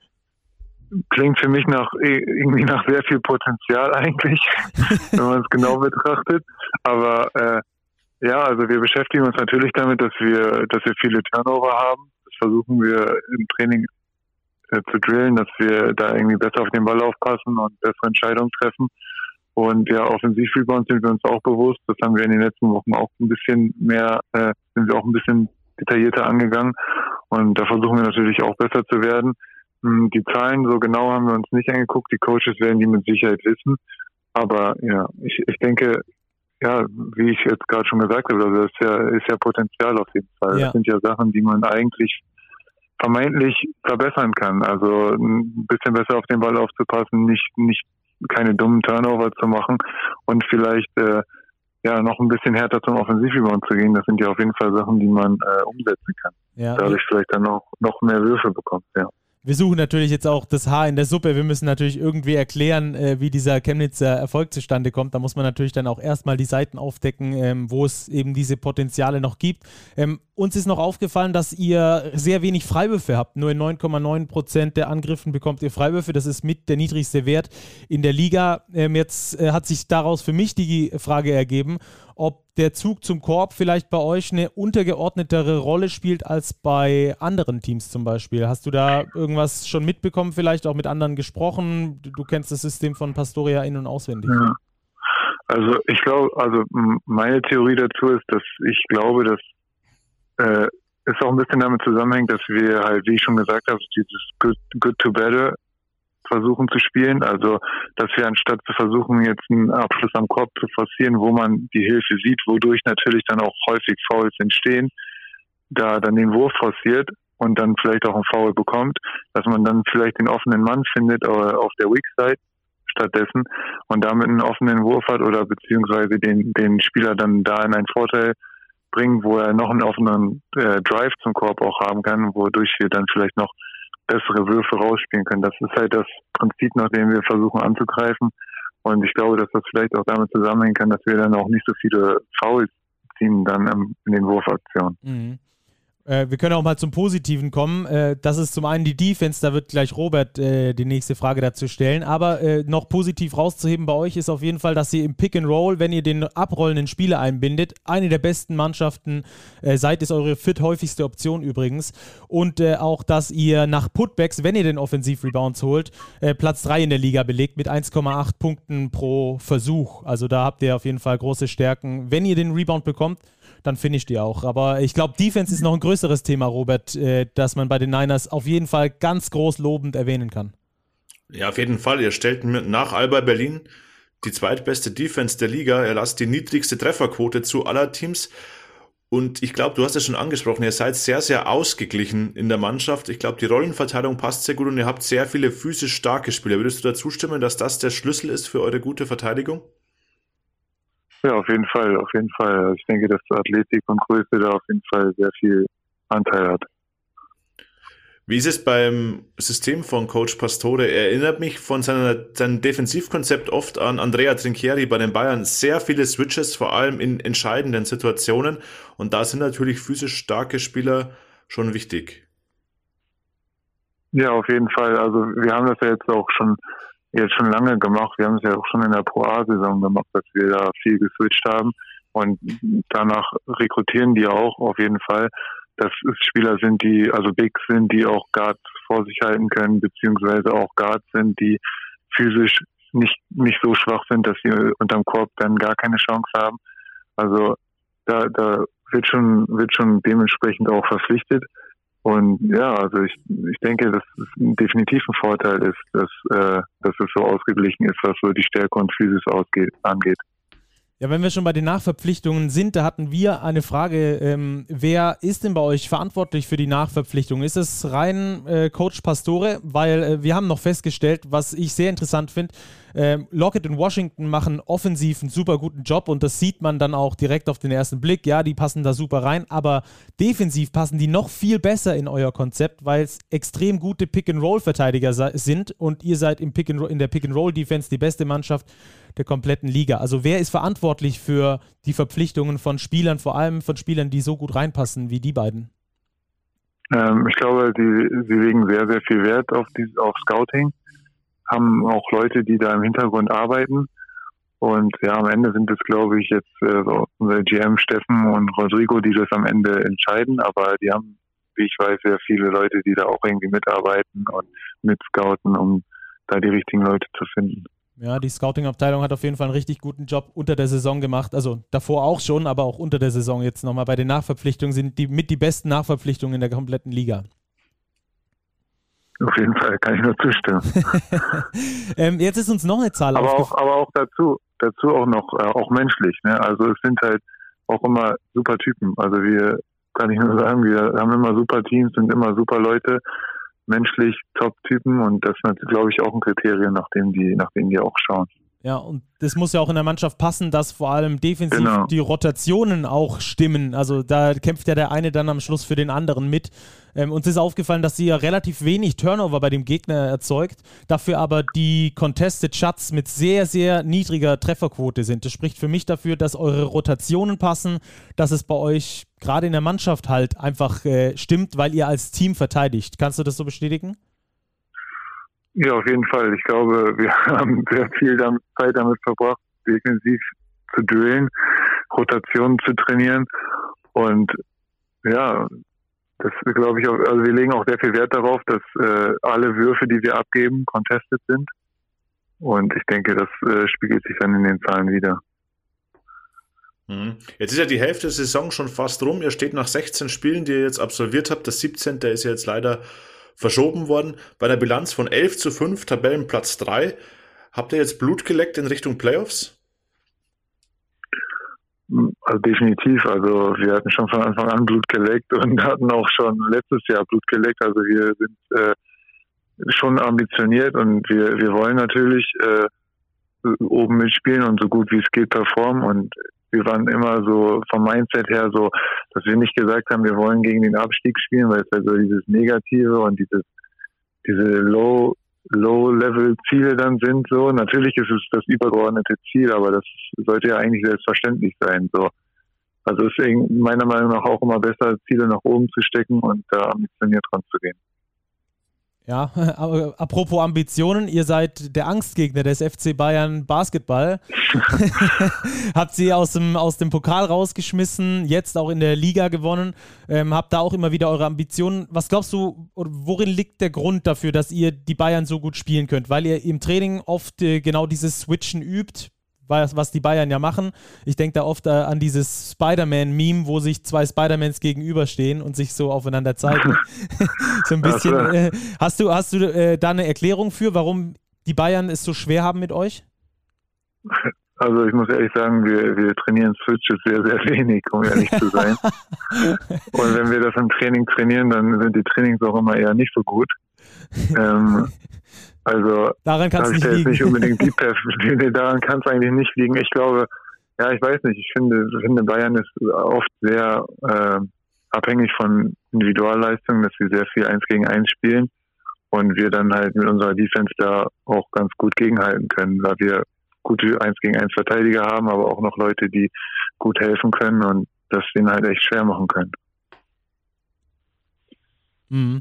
klingt für mich nach irgendwie nach sehr viel Potenzial eigentlich, wenn man es genau betrachtet. Aber äh, ja, also wir beschäftigen uns natürlich damit, dass wir, dass wir viele Turnover haben. Das versuchen wir im Training äh, zu drillen, dass wir da irgendwie besser auf den Ball aufpassen und bessere Entscheidungen treffen. Und ja, Offensiv-Rebounds sind wir uns auch bewusst. Das haben wir in den letzten Wochen auch ein bisschen mehr, äh, sind wir auch ein bisschen detaillierter angegangen. Und da versuchen wir natürlich auch besser zu werden. Hm, die Zahlen so genau haben wir uns nicht angeguckt. Die Coaches werden die mit Sicherheit wissen. Aber ja, ich, ich denke, ja, wie ich jetzt gerade schon gesagt habe, also das ist ja, ist ja Potenzial auf jeden Fall. Ja. Das sind ja Sachen, die man eigentlich vermeintlich verbessern kann. Also ein bisschen besser auf den Ball aufzupassen, nicht, nicht keine dummen Turnover zu machen und vielleicht äh, ja noch ein bisschen härter zum Offensivrebound zu gehen. Das sind ja auf jeden Fall Sachen, die man äh, umsetzen kann. Ja. Dadurch vielleicht dann noch, noch mehr Würfe bekommt, ja wir suchen natürlich jetzt auch das Haar in der Suppe. Wir müssen natürlich irgendwie erklären, äh, wie dieser Chemnitzer Erfolg zustande kommt. Da muss man natürlich dann auch erstmal die Seiten aufdecken, ähm, wo es eben diese Potenziale noch gibt. Ähm, uns ist noch aufgefallen, dass ihr sehr wenig Freiwürfe habt. Nur in 9,9 Prozent der Angriffen bekommt ihr Freiwürfe. Das ist mit der niedrigste Wert in der Liga. Ähm, jetzt äh, hat sich daraus für mich die Frage ergeben, ob der Zug zum Korb vielleicht bei euch eine untergeordnetere Rolle spielt als bei anderen Teams zum Beispiel. Hast du da irgendwas schon mitbekommen, vielleicht auch mit anderen gesprochen? Du kennst das System von Pastoria in- und auswendig. Ja. Also ich glaube, also meine Theorie dazu ist, dass ich glaube, dass äh, es auch ein bisschen damit zusammenhängt, dass wir halt, wie ich schon gesagt habe, dieses Good, good to Better versuchen zu spielen. Also, dass wir anstatt zu versuchen, jetzt einen Abschluss am Korb zu forcieren, wo man die Hilfe sieht, wodurch natürlich dann auch häufig Fouls entstehen, da dann den Wurf forciert und dann vielleicht auch einen Foul bekommt, dass man dann vielleicht den offenen Mann findet äh, auf der Weak Side stattdessen und damit einen offenen Wurf hat oder beziehungsweise den, den Spieler dann da in einen Vorteil bringt, wo er noch einen offenen äh, Drive zum Korb auch haben kann, wodurch wir dann vielleicht noch bessere Würfe rausspielen können. Das ist halt das Prinzip, nach dem wir versuchen anzugreifen. Und ich glaube, dass das vielleicht auch damit zusammenhängen kann, dass wir dann auch nicht so viele Fouls ziehen dann in den Wurfaktionen. Mhm. Äh, wir können auch mal zum Positiven kommen. Äh, das ist zum einen die Defense, da wird gleich Robert äh, die nächste Frage dazu stellen. Aber äh, noch positiv rauszuheben bei euch ist auf jeden Fall, dass ihr im Pick and Roll, wenn ihr den abrollenden Spieler einbindet, eine der besten Mannschaften äh, seid, ist eure fit häufigste Option übrigens. Und äh, auch, dass ihr nach Putbacks, wenn ihr den Offensiv-Rebounds holt, Platz 3 in der Liga belegt mit 1,8 Punkten pro Versuch. Also da habt ihr auf jeden Fall große Stärken, wenn ihr den Rebound bekommt dann finisht ihr auch. Aber ich glaube, Defense ist noch ein größeres Thema, Robert, äh, das man bei den Niners auf jeden Fall ganz groß lobend erwähnen kann. Ja, auf jeden Fall. Ihr stellt nach Alba Berlin die zweitbeste Defense der Liga. Er lasst die niedrigste Trefferquote zu aller Teams. Und ich glaube, du hast es schon angesprochen, ihr seid sehr, sehr ausgeglichen in der Mannschaft. Ich glaube, die Rollenverteilung passt sehr gut und ihr habt sehr viele physisch starke Spieler. Würdest du dazu stimmen, dass das der Schlüssel ist für eure gute Verteidigung? Ja, auf jeden Fall, auf jeden Fall. Also ich denke, dass Athletik und Größe da auf jeden Fall sehr viel Anteil hat. Wie ist es beim System von Coach Pastore? Er erinnert mich von seiner, seinem Defensivkonzept oft an Andrea Trinchieri bei den Bayern. Sehr viele Switches, vor allem in entscheidenden Situationen. Und da sind natürlich physisch starke Spieler schon wichtig. Ja, auf jeden Fall. Also wir haben das ja jetzt auch schon jetzt schon lange gemacht. Wir haben es ja auch schon in der Pro A-Saison gemacht, dass wir da viel geswitcht haben. Und danach rekrutieren die auch auf jeden Fall, dass es Spieler sind, die, also Bigs sind, die auch Guards vor sich halten können, beziehungsweise auch Guards sind, die physisch nicht, nicht so schwach sind, dass sie unterm Korb dann gar keine Chance haben. Also da, da wird schon, wird schon dementsprechend auch verpflichtet. Und ja, also ich, ich denke, dass es definitiv ein Vorteil ist, dass, äh, dass es so ausgeglichen ist, was so die Stärke und Physis ausgeht, angeht. Ja, wenn wir schon bei den Nachverpflichtungen sind, da hatten wir eine Frage. Ähm, wer ist denn bei euch verantwortlich für die Nachverpflichtung? Ist es rein äh, Coach Pastore? Weil äh, wir haben noch festgestellt, was ich sehr interessant finde, ähm, Lockett und Washington machen offensiv einen super guten Job und das sieht man dann auch direkt auf den ersten Blick. Ja, die passen da super rein, aber defensiv passen die noch viel besser in euer Konzept, weil es extrem gute Pick-and-Roll-Verteidiger sind und ihr seid im Pick in der Pick-and-Roll-Defense die beste Mannschaft der kompletten Liga. Also wer ist verantwortlich für die Verpflichtungen von Spielern, vor allem von Spielern, die so gut reinpassen wie die beiden? Ähm, ich glaube, sie, legen sehr, sehr viel Wert auf, die, auf Scouting haben auch Leute, die da im Hintergrund arbeiten. Und ja, am Ende sind es, glaube ich, jetzt äh, unser GM Steffen und Rodrigo, die das am Ende entscheiden. Aber die haben, wie ich weiß, sehr viele Leute, die da auch irgendwie mitarbeiten und mitscouten, um da die richtigen Leute zu finden. Ja, die Scouting-Abteilung hat auf jeden Fall einen richtig guten Job unter der Saison gemacht. Also davor auch schon, aber auch unter der Saison jetzt nochmal bei den Nachverpflichtungen sind die mit die besten Nachverpflichtungen in der kompletten Liga. Auf jeden Fall kann ich nur zustimmen. ähm, jetzt ist uns noch eine Zahl aber auch, aber auch dazu, dazu auch noch äh, auch menschlich. Ne? Also es sind halt auch immer super Typen. Also wir kann ich nur sagen, wir haben immer super Teams, sind immer super Leute, menschlich Top-Typen und das ist glaube ich auch ein Kriterium, nach dem die, nach dem die auch schauen. Ja, und das muss ja auch in der Mannschaft passen, dass vor allem defensiv genau. die Rotationen auch stimmen. Also da kämpft ja der eine dann am Schluss für den anderen mit. Ähm, uns ist aufgefallen, dass sie ja relativ wenig Turnover bei dem Gegner erzeugt, dafür aber die Contested Shots mit sehr, sehr niedriger Trefferquote sind. Das spricht für mich dafür, dass eure Rotationen passen, dass es bei euch gerade in der Mannschaft halt einfach äh, stimmt, weil ihr als Team verteidigt. Kannst du das so bestätigen? Ja, auf jeden Fall. Ich glaube, wir haben sehr viel Zeit damit verbracht, defensiv zu drillen, Rotationen zu trainieren. Und ja, das glaube ich auch, also wir legen auch sehr viel Wert darauf, dass äh, alle Würfe, die wir abgeben, contested sind. Und ich denke, das äh, spiegelt sich dann in den Zahlen wieder. Mhm. Jetzt ist ja die Hälfte der Saison schon fast rum. Ihr steht nach 16 Spielen, die ihr jetzt absolviert habt. Das 17. ist ja jetzt leider verschoben worden. Bei einer Bilanz von 11 zu 5, Tabellenplatz 3. Habt ihr jetzt Blut geleckt in Richtung Playoffs? Also definitiv. Also wir hatten schon von Anfang an Blut geleckt und hatten auch schon letztes Jahr Blut geleckt. Also wir sind äh, schon ambitioniert und wir, wir wollen natürlich äh, oben mitspielen und so gut wie es geht performen. Und wir waren immer so vom Mindset her so, dass wir nicht gesagt haben, wir wollen gegen den Abstieg spielen, weil es ja so dieses Negative und dieses, diese Low, Low-Level-Ziele dann sind so. Natürlich ist es das übergeordnete Ziel, aber das sollte ja eigentlich selbstverständlich sein, so. Also ist meiner Meinung nach auch immer besser, Ziele nach oben zu stecken und da ambitioniert dran zu gehen. Ja, apropos Ambitionen, ihr seid der Angstgegner des FC Bayern Basketball. habt sie aus dem, aus dem Pokal rausgeschmissen, jetzt auch in der Liga gewonnen, ähm, habt da auch immer wieder eure Ambitionen. Was glaubst du, worin liegt der Grund dafür, dass ihr die Bayern so gut spielen könnt? Weil ihr im Training oft äh, genau dieses Switchen übt, was, was die Bayern ja machen. Ich denke da oft äh, an dieses Spider-Man-Meme, wo sich zwei Spider-Mans gegenüberstehen und sich so aufeinander zeigen. so ein bisschen. Äh, hast du, hast du äh, da eine Erklärung für, warum die Bayern es so schwer haben mit euch? Also ich muss ehrlich sagen, wir, wir trainieren Switches sehr, sehr wenig, um ehrlich zu sein. und wenn wir das im Training trainieren, dann sind die Trainings auch immer eher nicht so gut. Ähm, also daran kann es nicht liegen. nicht unbedingt die Perspektive, daran kann es eigentlich nicht liegen. Ich glaube, ja, ich weiß nicht, ich finde, ich finde Bayern ist oft sehr äh, abhängig von Individualleistungen, dass wir sehr viel eins gegen eins spielen und wir dann halt mit unserer Defense da auch ganz gut gegenhalten können, weil wir gute eins gegen eins Verteidiger haben, aber auch noch Leute, die gut helfen können und das den halt echt schwer machen können. Mhm.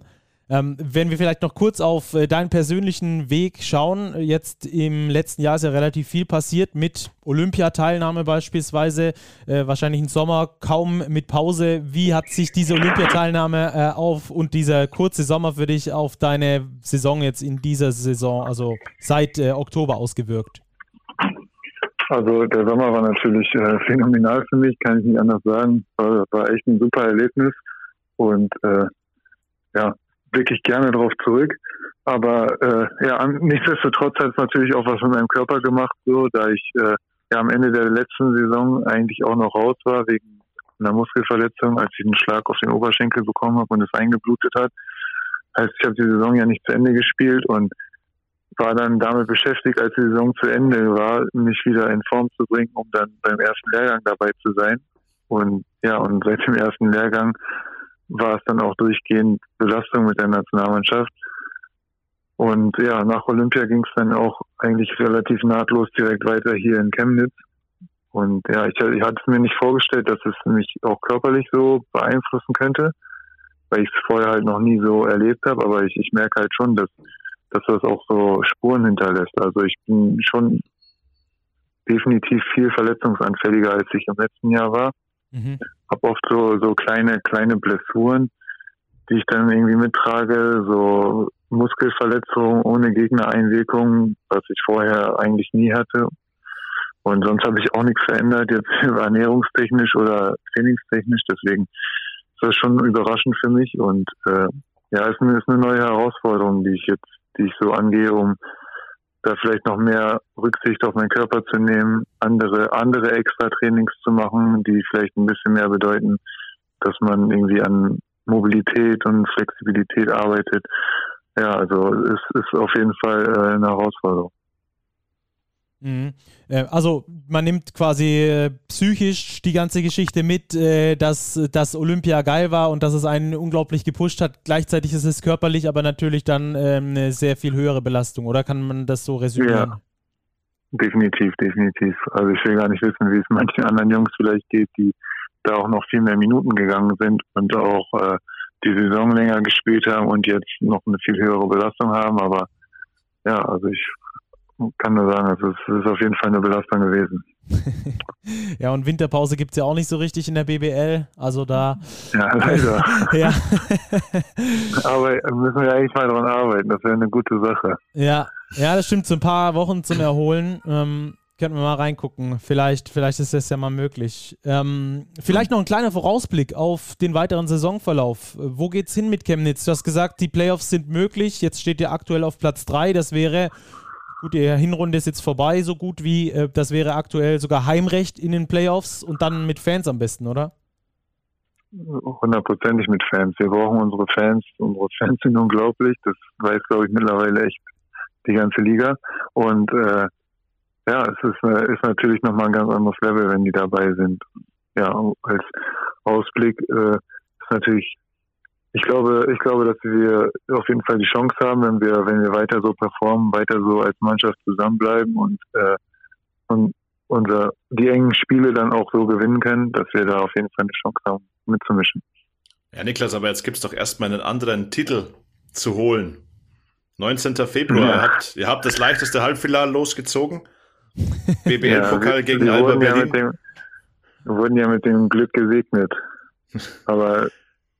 Ähm, wenn wir vielleicht noch kurz auf äh, deinen persönlichen Weg schauen, jetzt im letzten Jahr ist ja relativ viel passiert mit Olympiateilnahme beispielsweise, äh, wahrscheinlich im Sommer kaum mit Pause. Wie hat sich diese Olympiateilnahme äh, auf und dieser kurze Sommer für dich auf deine Saison jetzt in dieser Saison, also seit äh, Oktober ausgewirkt? Also der Sommer war natürlich äh, phänomenal für mich, kann ich nicht anders sagen. War, war echt ein super Erlebnis und äh, ja, wirklich gerne darauf zurück. Aber äh, ja, nichtsdestotrotz hat es natürlich auch was mit meinem Körper gemacht, so da ich äh, ja am Ende der letzten Saison eigentlich auch noch raus war wegen einer Muskelverletzung, als ich einen Schlag auf den Oberschenkel bekommen habe und es eingeblutet hat. Heißt, ich habe die Saison ja nicht zu Ende gespielt und war dann damit beschäftigt, als die Saison zu Ende war, mich wieder in Form zu bringen, um dann beim ersten Lehrgang dabei zu sein. Und ja, und seit dem ersten Lehrgang war es dann auch durchgehend Belastung mit der Nationalmannschaft. Und ja, nach Olympia ging es dann auch eigentlich relativ nahtlos direkt weiter hier in Chemnitz. Und ja, ich, ich hatte mir nicht vorgestellt, dass es mich auch körperlich so beeinflussen könnte, weil ich es vorher halt noch nie so erlebt habe. Aber ich, ich merke halt schon, dass, dass das auch so Spuren hinterlässt. Also ich bin schon definitiv viel verletzungsanfälliger, als ich im letzten Jahr war. Mhm. Habe oft so, so kleine, kleine Blessuren, die ich dann irgendwie mittrage, so Muskelverletzungen ohne Gegnereinwirkung, was ich vorher eigentlich nie hatte. Und sonst habe ich auch nichts verändert, jetzt ernährungstechnisch oder trainingstechnisch. Deswegen ist das schon überraschend für mich. Und äh, ja, es ist ist eine neue Herausforderung, die ich jetzt, die ich so angehe, um da vielleicht noch mehr Rücksicht auf meinen Körper zu nehmen, andere, andere extra Trainings zu machen, die vielleicht ein bisschen mehr bedeuten, dass man irgendwie an Mobilität und Flexibilität arbeitet. Ja, also es ist auf jeden Fall äh, eine Herausforderung. Mhm. Äh, also man nimmt quasi äh, psychisch die ganze Geschichte mit, äh, dass, dass Olympia geil war und dass es einen unglaublich gepusht hat. Gleichzeitig ist es körperlich, aber natürlich dann ähm, eine sehr viel höhere Belastung, oder kann man das so resümieren? Ja, definitiv, definitiv. Also ich will gar nicht wissen, wie es manchen anderen Jungs vielleicht geht, die da auch noch viel mehr Minuten gegangen sind und auch äh, die Saison länger gespielt haben und jetzt noch eine viel höhere Belastung haben. Aber ja, also ich kann nur sagen, ist, es ist auf jeden Fall eine Belastung gewesen. ja, und Winterpause gibt es ja auch nicht so richtig in der BBL. Also da. Ja, leider. ja. Aber müssen wir eigentlich mal dran arbeiten. Das wäre eine gute Sache. Ja, ja, das stimmt. So ein paar Wochen zum Erholen. Ähm, könnten wir mal reingucken. Vielleicht, vielleicht ist das ja mal möglich. Ähm, vielleicht noch ein kleiner Vorausblick auf den weiteren Saisonverlauf. Wo geht's hin mit Chemnitz? Du hast gesagt, die Playoffs sind möglich. Jetzt steht ihr aktuell auf Platz 3. Das wäre Gut, die Hinrunde ist jetzt vorbei, so gut wie. Äh, das wäre aktuell sogar Heimrecht in den Playoffs und dann mit Fans am besten, oder? Hundertprozentig mit Fans. Wir brauchen unsere Fans. Unsere Fans sind unglaublich. Das weiß, glaube ich, mittlerweile echt die ganze Liga. Und äh, ja, es ist, äh, ist natürlich nochmal ein ganz anderes Level, wenn die dabei sind. Ja, als Ausblick äh, ist natürlich ich glaube, ich glaube, dass wir auf jeden Fall die Chance haben, wenn wir, wenn wir weiter so performen, weiter so als Mannschaft zusammenbleiben und, äh, und unser, die engen Spiele dann auch so gewinnen können, dass wir da auf jeden Fall eine Chance haben, mitzumischen. Ja, Niklas, aber jetzt gibt es doch erstmal einen anderen Titel zu holen. 19. Februar, ja. ihr, habt, ihr habt das leichteste Halbfinale losgezogen. BBL-Pokal ja, gegen Alba Berlin. Ja dem, wir wurden ja mit dem Glück gesegnet. Aber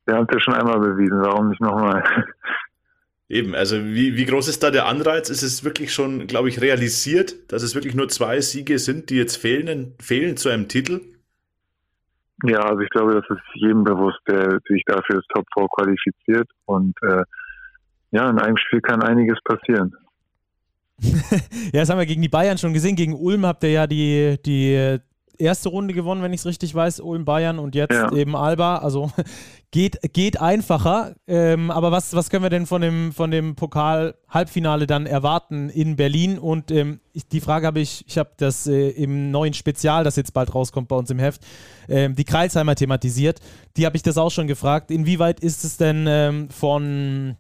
wir haben es ja schon einmal bewiesen, warum nicht nochmal? Eben, also wie, wie groß ist da der Anreiz? Ist es wirklich schon, glaube ich, realisiert, dass es wirklich nur zwei Siege sind, die jetzt fehlen, fehlen zu einem Titel? Ja, also ich glaube, das ist jedem bewusst, der sich dafür das Top 4 qualifiziert. Und äh, ja, in einem Spiel kann einiges passieren. ja, das haben wir gegen die Bayern schon gesehen. Gegen Ulm habt ihr ja die, die erste Runde gewonnen, wenn ich es richtig weiß, Ulm Bayern und jetzt ja. eben Alba. Also geht, geht einfacher. Ähm, aber was, was können wir denn von dem, von dem Pokal-Halbfinale dann erwarten in Berlin? Und ähm, ich, die Frage habe ich, ich habe das äh, im neuen Spezial, das jetzt bald rauskommt bei uns im Heft, ähm, die Kreilsheimer thematisiert. Die habe ich das auch schon gefragt. Inwieweit ist es denn ähm, von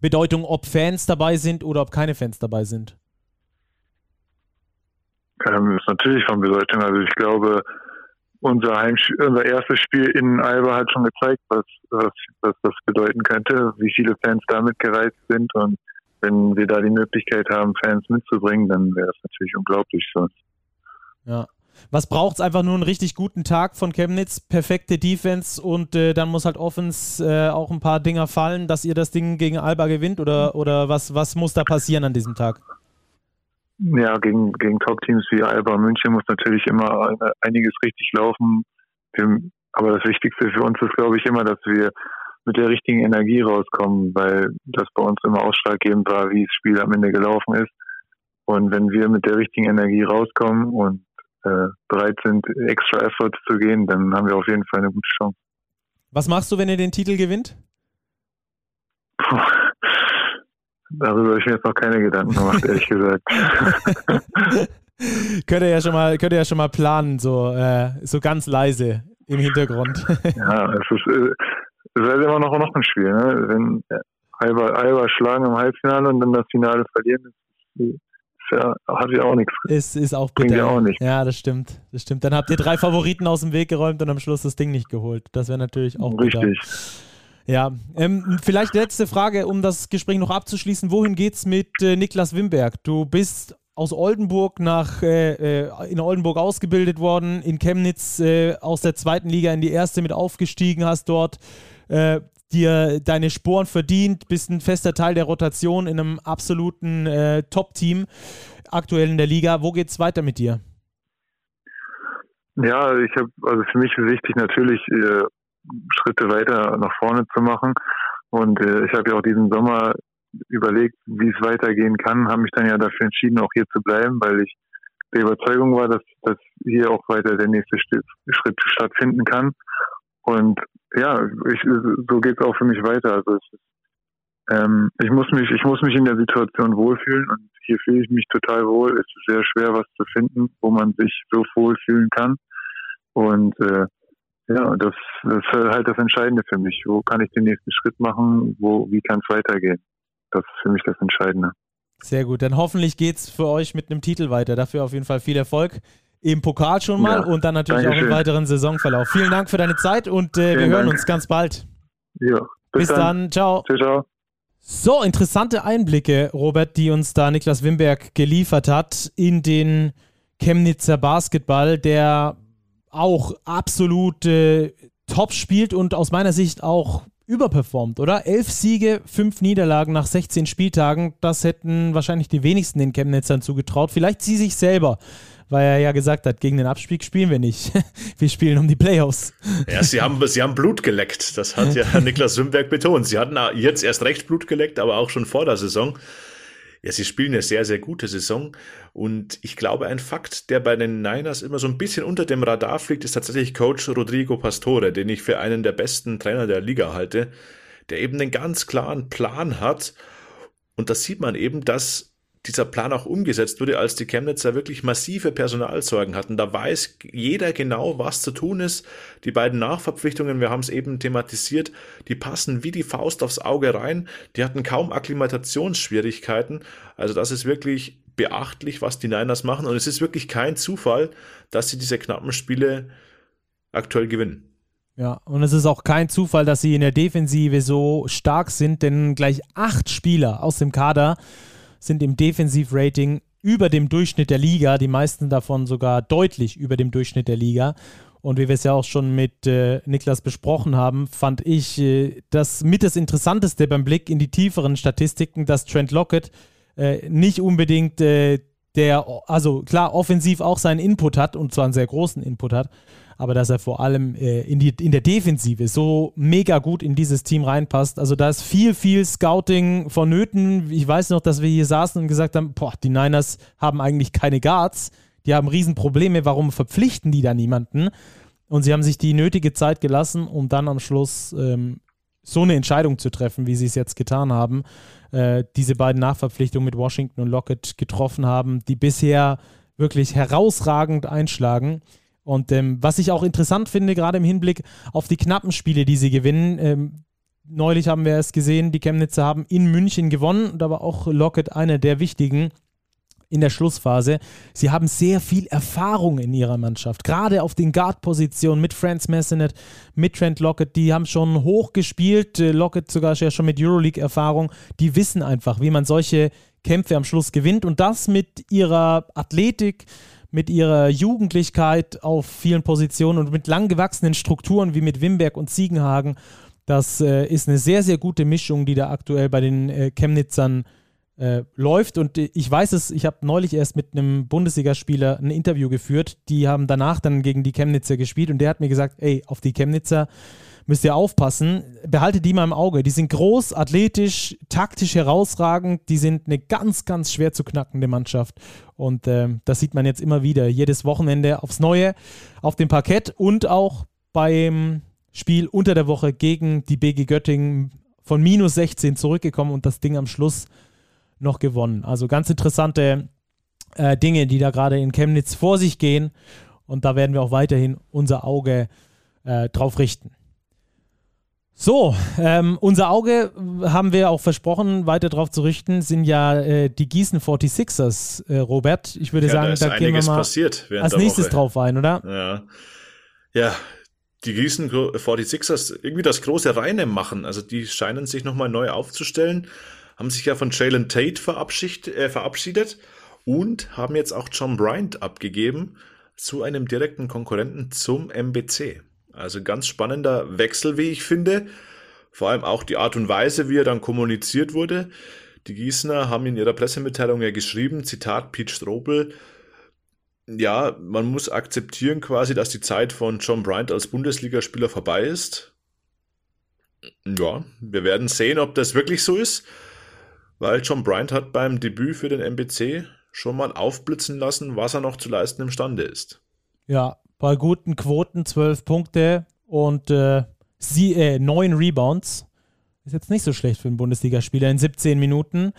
Bedeutung, ob Fans dabei sind oder ob keine Fans dabei sind? Ähm, ist natürlich von Bedeutung. Also ich glaube, unser, unser erstes Spiel in Alba hat schon gezeigt, was, was, was das bedeuten könnte, wie viele Fans damit gereizt sind. Und wenn wir da die Möglichkeit haben, Fans mitzubringen, dann wäre das natürlich unglaublich uns. Ja. Was braucht es einfach nur einen richtig guten Tag von Chemnitz, perfekte Defense und äh, dann muss halt offens äh, auch ein paar Dinger fallen, dass ihr das Ding gegen Alba gewinnt oder, oder was, was muss da passieren an diesem Tag? Ja, gegen, gegen Top-Teams wie Alba München muss natürlich immer einiges richtig laufen. Aber das Wichtigste für uns ist, glaube ich, immer, dass wir mit der richtigen Energie rauskommen, weil das bei uns immer ausschlaggebend war, wie das Spiel am Ende gelaufen ist. Und wenn wir mit der richtigen Energie rauskommen und äh, bereit sind, extra Efforts zu gehen, dann haben wir auf jeden Fall eine gute Chance. Was machst du, wenn ihr den Titel gewinnt? Puh. Darüber habe ich mir jetzt noch keine Gedanken gemacht, ehrlich gesagt. könnt ihr ja schon mal, könnt ihr ja schon mal planen, so, äh, so ganz leise im Hintergrund. ja, es ist, äh, es ist halt immer noch, noch ein Spiel, ne? Wenn Alba, Alba schlagen im Halbfinale und dann das Finale verlieren, ist, ist ja, hat ja auch nichts. Ist, ist auch bitter. Ja, auch nicht. ja, das stimmt. Das stimmt. Dann habt ihr drei Favoriten aus dem Weg geräumt und am Schluss das Ding nicht geholt. Das wäre natürlich auch Richtig. Bitter. Ja, ähm, vielleicht letzte Frage, um das Gespräch noch abzuschließen. Wohin geht's mit äh, Niklas Wimberg? Du bist aus Oldenburg nach äh, äh, in Oldenburg ausgebildet worden, in Chemnitz äh, aus der zweiten Liga in die erste mit aufgestiegen, hast dort äh, dir deine Sporen verdient, bist ein fester Teil der Rotation in einem absoluten äh, Top-Team aktuell in der Liga. Wo geht's weiter mit dir? Ja, ich habe also für mich wichtig natürlich Schritte weiter nach vorne zu machen. Und äh, ich habe ja auch diesen Sommer überlegt, wie es weitergehen kann, habe mich dann ja dafür entschieden, auch hier zu bleiben, weil ich der Überzeugung war, dass, dass hier auch weiter der nächste Schritt stattfinden kann. Und ja, ich, so geht es auch für mich weiter. Also es, ähm, ich muss mich, ich muss mich in der Situation wohlfühlen und hier fühle ich mich total wohl. Es ist sehr schwer, was zu finden, wo man sich so wohlfühlen kann. Und äh, ja, das, das ist halt das Entscheidende für mich. Wo kann ich den nächsten Schritt machen? Wo, wie kann es weitergehen? Das ist für mich das Entscheidende. Sehr gut. Dann hoffentlich geht es für euch mit einem Titel weiter. Dafür auf jeden Fall viel Erfolg im Pokal schon mal ja, und dann natürlich Dankeschön. auch im weiteren Saisonverlauf. Vielen Dank für deine Zeit und äh, wir hören Dank. uns ganz bald. Ja, bis, bis dann. dann. Ciao. Ciao, ciao. So, interessante Einblicke, Robert, die uns da Niklas Wimberg geliefert hat in den Chemnitzer Basketball, der auch absolut äh, top spielt und aus meiner Sicht auch überperformt, oder? Elf Siege, fünf Niederlagen nach 16 Spieltagen, das hätten wahrscheinlich die wenigsten den Chemnitzern zugetraut. Vielleicht sie sich selber, weil er ja gesagt hat, gegen den Abstieg spielen wir nicht. wir spielen um die Playoffs. Ja, sie haben, sie haben Blut geleckt. Das hat ja Niklas Sümberg betont. Sie hatten jetzt erst recht Blut geleckt, aber auch schon vor der Saison. Ja, sie spielen eine sehr, sehr gute Saison. Und ich glaube, ein Fakt, der bei den Niners immer so ein bisschen unter dem Radar fliegt, ist tatsächlich Coach Rodrigo Pastore, den ich für einen der besten Trainer der Liga halte, der eben einen ganz klaren Plan hat. Und das sieht man eben, dass dieser Plan auch umgesetzt wurde, als die Chemnitzer wirklich massive Personalsorgen hatten. Da weiß jeder genau, was zu tun ist. Die beiden Nachverpflichtungen, wir haben es eben thematisiert, die passen wie die Faust aufs Auge rein. Die hatten kaum Akklimatationsschwierigkeiten. Also das ist wirklich beachtlich, was die Niners machen. Und es ist wirklich kein Zufall, dass sie diese knappen Spiele aktuell gewinnen. Ja, und es ist auch kein Zufall, dass sie in der Defensive so stark sind, denn gleich acht Spieler aus dem Kader sind im Defensivrating über dem Durchschnitt der Liga, die meisten davon sogar deutlich über dem Durchschnitt der Liga. Und wie wir es ja auch schon mit äh, Niklas besprochen haben, fand ich äh, das mit das Interessanteste beim Blick in die tieferen Statistiken, dass Trent Lockett äh, nicht unbedingt äh, der, also klar, offensiv auch seinen Input hat und zwar einen sehr großen Input hat, aber dass er vor allem äh, in, die, in der Defensive so mega gut in dieses Team reinpasst. Also da ist viel, viel Scouting vonnöten. Ich weiß noch, dass wir hier saßen und gesagt haben, boah, die Niners haben eigentlich keine Guards, die haben Riesenprobleme, warum verpflichten die da niemanden? Und sie haben sich die nötige Zeit gelassen, um dann am Schluss ähm, so eine Entscheidung zu treffen, wie sie es jetzt getan haben. Äh, diese beiden Nachverpflichtungen mit Washington und Lockett getroffen haben, die bisher wirklich herausragend einschlagen. Und ähm, was ich auch interessant finde, gerade im Hinblick auf die knappen Spiele, die sie gewinnen, ähm, neulich haben wir es gesehen, die Chemnitzer haben in München gewonnen, da war auch Lockett einer der wichtigen in der Schlussphase. Sie haben sehr viel Erfahrung in ihrer Mannschaft, gerade auf den Guard-Positionen mit Franz Messenet, mit Trent Lockett, die haben schon hoch gespielt, äh, Lockett sogar schon mit Euroleague-Erfahrung, die wissen einfach, wie man solche Kämpfe am Schluss gewinnt und das mit ihrer Athletik, mit ihrer Jugendlichkeit auf vielen Positionen und mit lang gewachsenen Strukturen wie mit Wimberg und Ziegenhagen. Das äh, ist eine sehr, sehr gute Mischung, die da aktuell bei den äh, Chemnitzern äh, läuft. Und ich weiß es, ich habe neulich erst mit einem Bundesligaspieler ein Interview geführt. Die haben danach dann gegen die Chemnitzer gespielt und der hat mir gesagt, ey, auf die Chemnitzer müsst ihr aufpassen. Behaltet die mal im Auge. Die sind groß, athletisch, taktisch herausragend. Die sind eine ganz, ganz schwer zu knackende Mannschaft. Und äh, das sieht man jetzt immer wieder. Jedes Wochenende aufs Neue auf dem Parkett und auch beim Spiel unter der Woche gegen die BG Göttingen von minus 16 zurückgekommen und das Ding am Schluss noch gewonnen. Also ganz interessante äh, Dinge, die da gerade in Chemnitz vor sich gehen. Und da werden wir auch weiterhin unser Auge äh, drauf richten. So, ähm, unser Auge haben wir auch versprochen, weiter darauf zu richten, sind ja äh, die Gießen 46ers, äh, Robert. Ich würde ja, sagen, da, da gehen wir mal als nächstes Woche. drauf ein, oder? Ja. Ja, die Gießen 46ers irgendwie das große Reine machen. Also die scheinen sich nochmal neu aufzustellen, haben sich ja von Jalen Tate verabschiedet, äh, verabschiedet und haben jetzt auch John Bryant abgegeben zu einem direkten Konkurrenten zum MBC. Also ganz spannender Wechsel, wie ich finde. Vor allem auch die Art und Weise, wie er dann kommuniziert wurde. Die Gießener haben in ihrer Pressemitteilung ja geschrieben, Zitat Pete Strobel, ja, man muss akzeptieren quasi, dass die Zeit von John Bryant als Bundesligaspieler vorbei ist. Ja, wir werden sehen, ob das wirklich so ist, weil John Bryant hat beim Debüt für den MBC schon mal aufblitzen lassen, was er noch zu leisten imstande ist. Ja, bei guten Quoten 12 Punkte und äh, sie, äh, 9 Rebounds. Ist jetzt nicht so schlecht für einen Bundesligaspieler in 17 Minuten.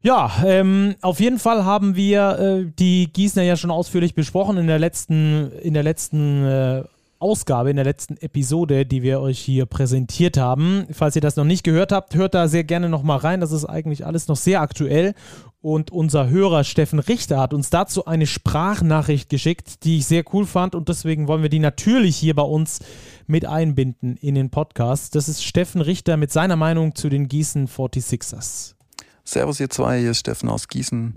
Ja, ähm, auf jeden Fall haben wir äh, die Gießener ja schon ausführlich besprochen in der letzten, in der letzten äh, Ausgabe, in der letzten Episode, die wir euch hier präsentiert haben. Falls ihr das noch nicht gehört habt, hört da sehr gerne noch mal rein. Das ist eigentlich alles noch sehr aktuell. Und unser Hörer Steffen Richter hat uns dazu eine Sprachnachricht geschickt, die ich sehr cool fand. Und deswegen wollen wir die natürlich hier bei uns mit einbinden in den Podcast. Das ist Steffen Richter mit seiner Meinung zu den Gießen 46ers. Servus ihr zwei, hier ist Steffen aus Gießen.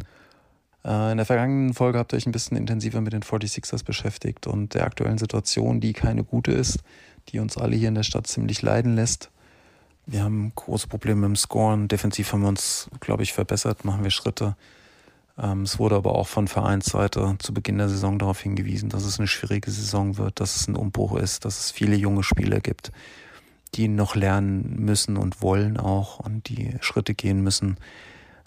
Äh, in der vergangenen Folge habt ihr euch ein bisschen intensiver mit den 46ers beschäftigt und der aktuellen Situation, die keine gute ist, die uns alle hier in der Stadt ziemlich leiden lässt. Wir haben große Probleme im Scoren. Defensiv haben wir uns, glaube ich, verbessert, machen wir Schritte. Ähm, es wurde aber auch von Vereinsseite zu Beginn der Saison darauf hingewiesen, dass es eine schwierige Saison wird, dass es ein Umbruch ist, dass es viele junge Spieler gibt, die noch lernen müssen und wollen auch und die Schritte gehen müssen.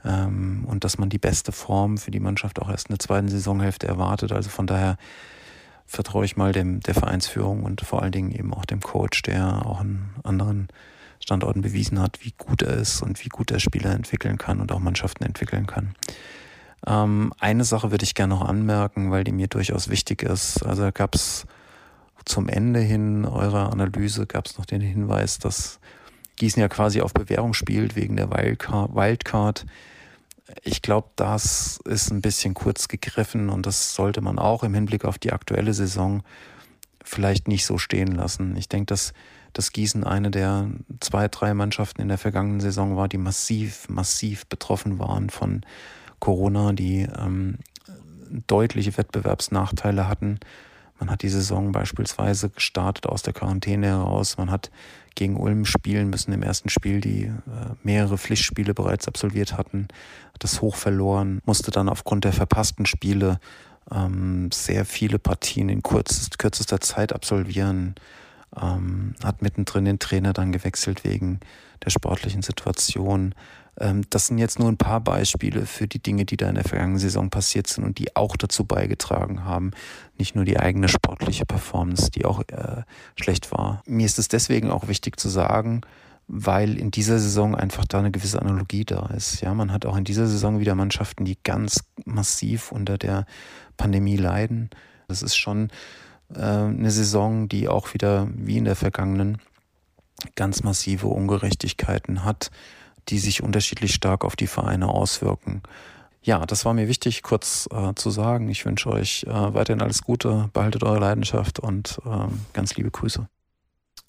Ähm, und dass man die beste Form für die Mannschaft auch erst in der zweiten Saisonhälfte erwartet. Also von daher vertraue ich mal dem, der Vereinsführung und vor allen Dingen eben auch dem Coach, der auch einen anderen Standorten bewiesen hat, wie gut er ist und wie gut er Spieler entwickeln kann und auch Mannschaften entwickeln kann. Ähm, eine Sache würde ich gerne noch anmerken, weil die mir durchaus wichtig ist. Also gab es zum Ende hin eurer Analyse gab es noch den Hinweis, dass Gießen ja quasi auf Bewährung spielt wegen der Wildcard. Ich glaube, das ist ein bisschen kurz gegriffen und das sollte man auch im Hinblick auf die aktuelle Saison vielleicht nicht so stehen lassen. Ich denke, dass dass Gießen eine der zwei, drei Mannschaften in der vergangenen Saison war, die massiv, massiv betroffen waren von Corona, die ähm, deutliche Wettbewerbsnachteile hatten. Man hat die Saison beispielsweise gestartet aus der Quarantäne heraus. Man hat gegen Ulm spielen müssen im ersten Spiel, die äh, mehrere Pflichtspiele bereits absolviert hatten, hat das hoch verloren, musste dann aufgrund der verpassten Spiele ähm, sehr viele Partien in kurz, kürzester Zeit absolvieren, ähm, hat mittendrin den Trainer dann gewechselt wegen der sportlichen Situation. Ähm, das sind jetzt nur ein paar Beispiele für die Dinge, die da in der vergangenen Saison passiert sind und die auch dazu beigetragen haben, nicht nur die eigene sportliche Performance, die auch äh, schlecht war. Mir ist es deswegen auch wichtig zu sagen, weil in dieser Saison einfach da eine gewisse Analogie da ist. Ja, man hat auch in dieser Saison wieder Mannschaften, die ganz massiv unter der Pandemie leiden. Das ist schon äh, eine Saison, die auch wieder wie in der vergangenen ganz massive Ungerechtigkeiten hat die sich unterschiedlich stark auf die Vereine auswirken. Ja, das war mir wichtig, kurz äh, zu sagen. Ich wünsche euch äh, weiterhin alles Gute, behaltet eure Leidenschaft und äh, ganz liebe Grüße.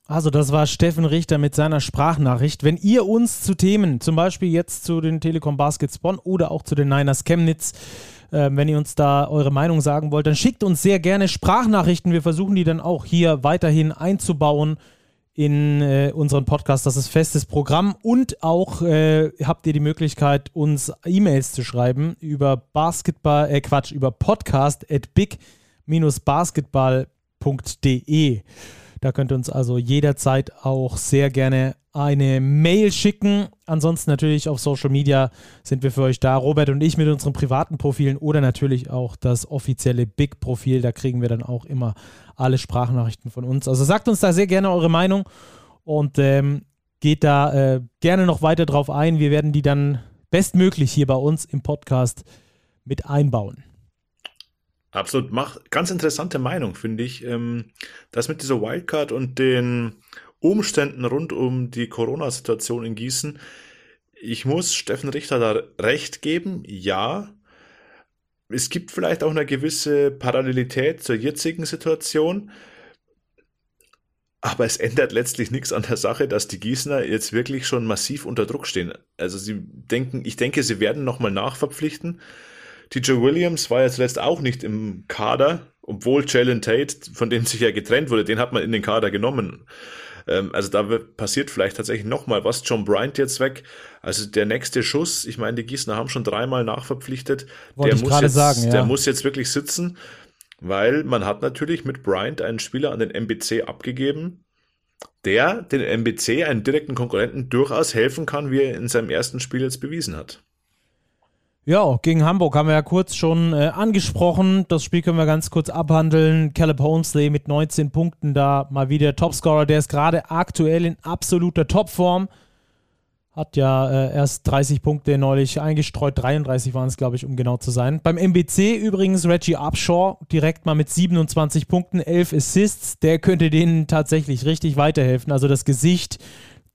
Also das war Steffen Richter mit seiner Sprachnachricht. Wenn ihr uns zu Themen, zum Beispiel jetzt zu den Telekom Baskets Bonn oder auch zu den Niners Chemnitz, äh, wenn ihr uns da eure Meinung sagen wollt, dann schickt uns sehr gerne Sprachnachrichten. Wir versuchen die dann auch hier weiterhin einzubauen in äh, unseren Podcast. Das ist festes Programm. Und auch äh, habt ihr die Möglichkeit, uns E-Mails zu schreiben über Basketball, äh, Quatsch, über podcast at big-basketball.de. Da könnt ihr uns also jederzeit auch sehr gerne eine Mail schicken. Ansonsten natürlich auf Social Media sind wir für euch da. Robert und ich mit unseren privaten Profilen oder natürlich auch das offizielle Big-Profil. Da kriegen wir dann auch immer alle Sprachnachrichten von uns. Also sagt uns da sehr gerne eure Meinung und ähm, geht da äh, gerne noch weiter drauf ein. Wir werden die dann bestmöglich hier bei uns im Podcast mit einbauen. Absolut, mach ganz interessante Meinung, finde ich. Ähm, das mit dieser Wildcard und den Umständen rund um die Corona-Situation in Gießen. Ich muss Steffen Richter da recht geben. Ja, es gibt vielleicht auch eine gewisse Parallelität zur jetzigen Situation. Aber es ändert letztlich nichts an der Sache, dass die Gießener jetzt wirklich schon massiv unter Druck stehen. Also sie denken, ich denke, sie werden nochmal nachverpflichten. TJ Williams war ja zuletzt auch nicht im Kader, obwohl Jalen Tate, von dem sich ja getrennt wurde, den hat man in den Kader genommen. Ähm, also da wird, passiert vielleicht tatsächlich nochmal was. John Bryant jetzt weg. Also der nächste Schuss, ich meine, die Gießener haben schon dreimal nachverpflichtet. Wollte der muss jetzt, sagen, ja. der muss jetzt wirklich sitzen, weil man hat natürlich mit Bryant einen Spieler an den MBC abgegeben, der den MBC, einen direkten Konkurrenten, durchaus helfen kann, wie er in seinem ersten Spiel jetzt bewiesen hat. Ja, gegen Hamburg haben wir ja kurz schon äh, angesprochen. Das Spiel können wir ganz kurz abhandeln. Caleb Honesley mit 19 Punkten da mal wieder Topscorer. Der ist gerade aktuell in absoluter Topform. Hat ja äh, erst 30 Punkte neulich eingestreut. 33 waren es, glaube ich, um genau zu sein. Beim MBC übrigens Reggie Upshaw direkt mal mit 27 Punkten, 11 Assists. Der könnte denen tatsächlich richtig weiterhelfen. Also das Gesicht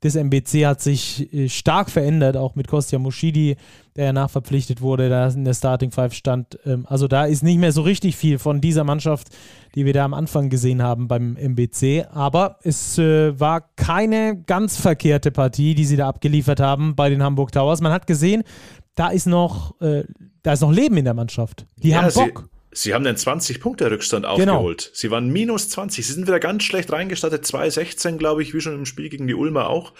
des MBC hat sich äh, stark verändert, auch mit Kostja Moschidi, der ja nachverpflichtet wurde, da in der Starting Five stand. Ähm, also da ist nicht mehr so richtig viel von dieser Mannschaft, die wir da am Anfang gesehen haben beim MBC. Aber es äh, war keine ganz verkehrte Partie, die sie da abgeliefert haben bei den Hamburg Towers. Man hat gesehen, da ist noch, äh, da ist noch Leben in der Mannschaft. Die ja, haben Bock. Sie haben den 20-Punkte-Rückstand genau. aufgeholt. Genau. Sie waren minus 20. Sie sind wieder ganz schlecht reingestartet. 2-16, glaube ich, wie schon im Spiel gegen die Ulmer auch.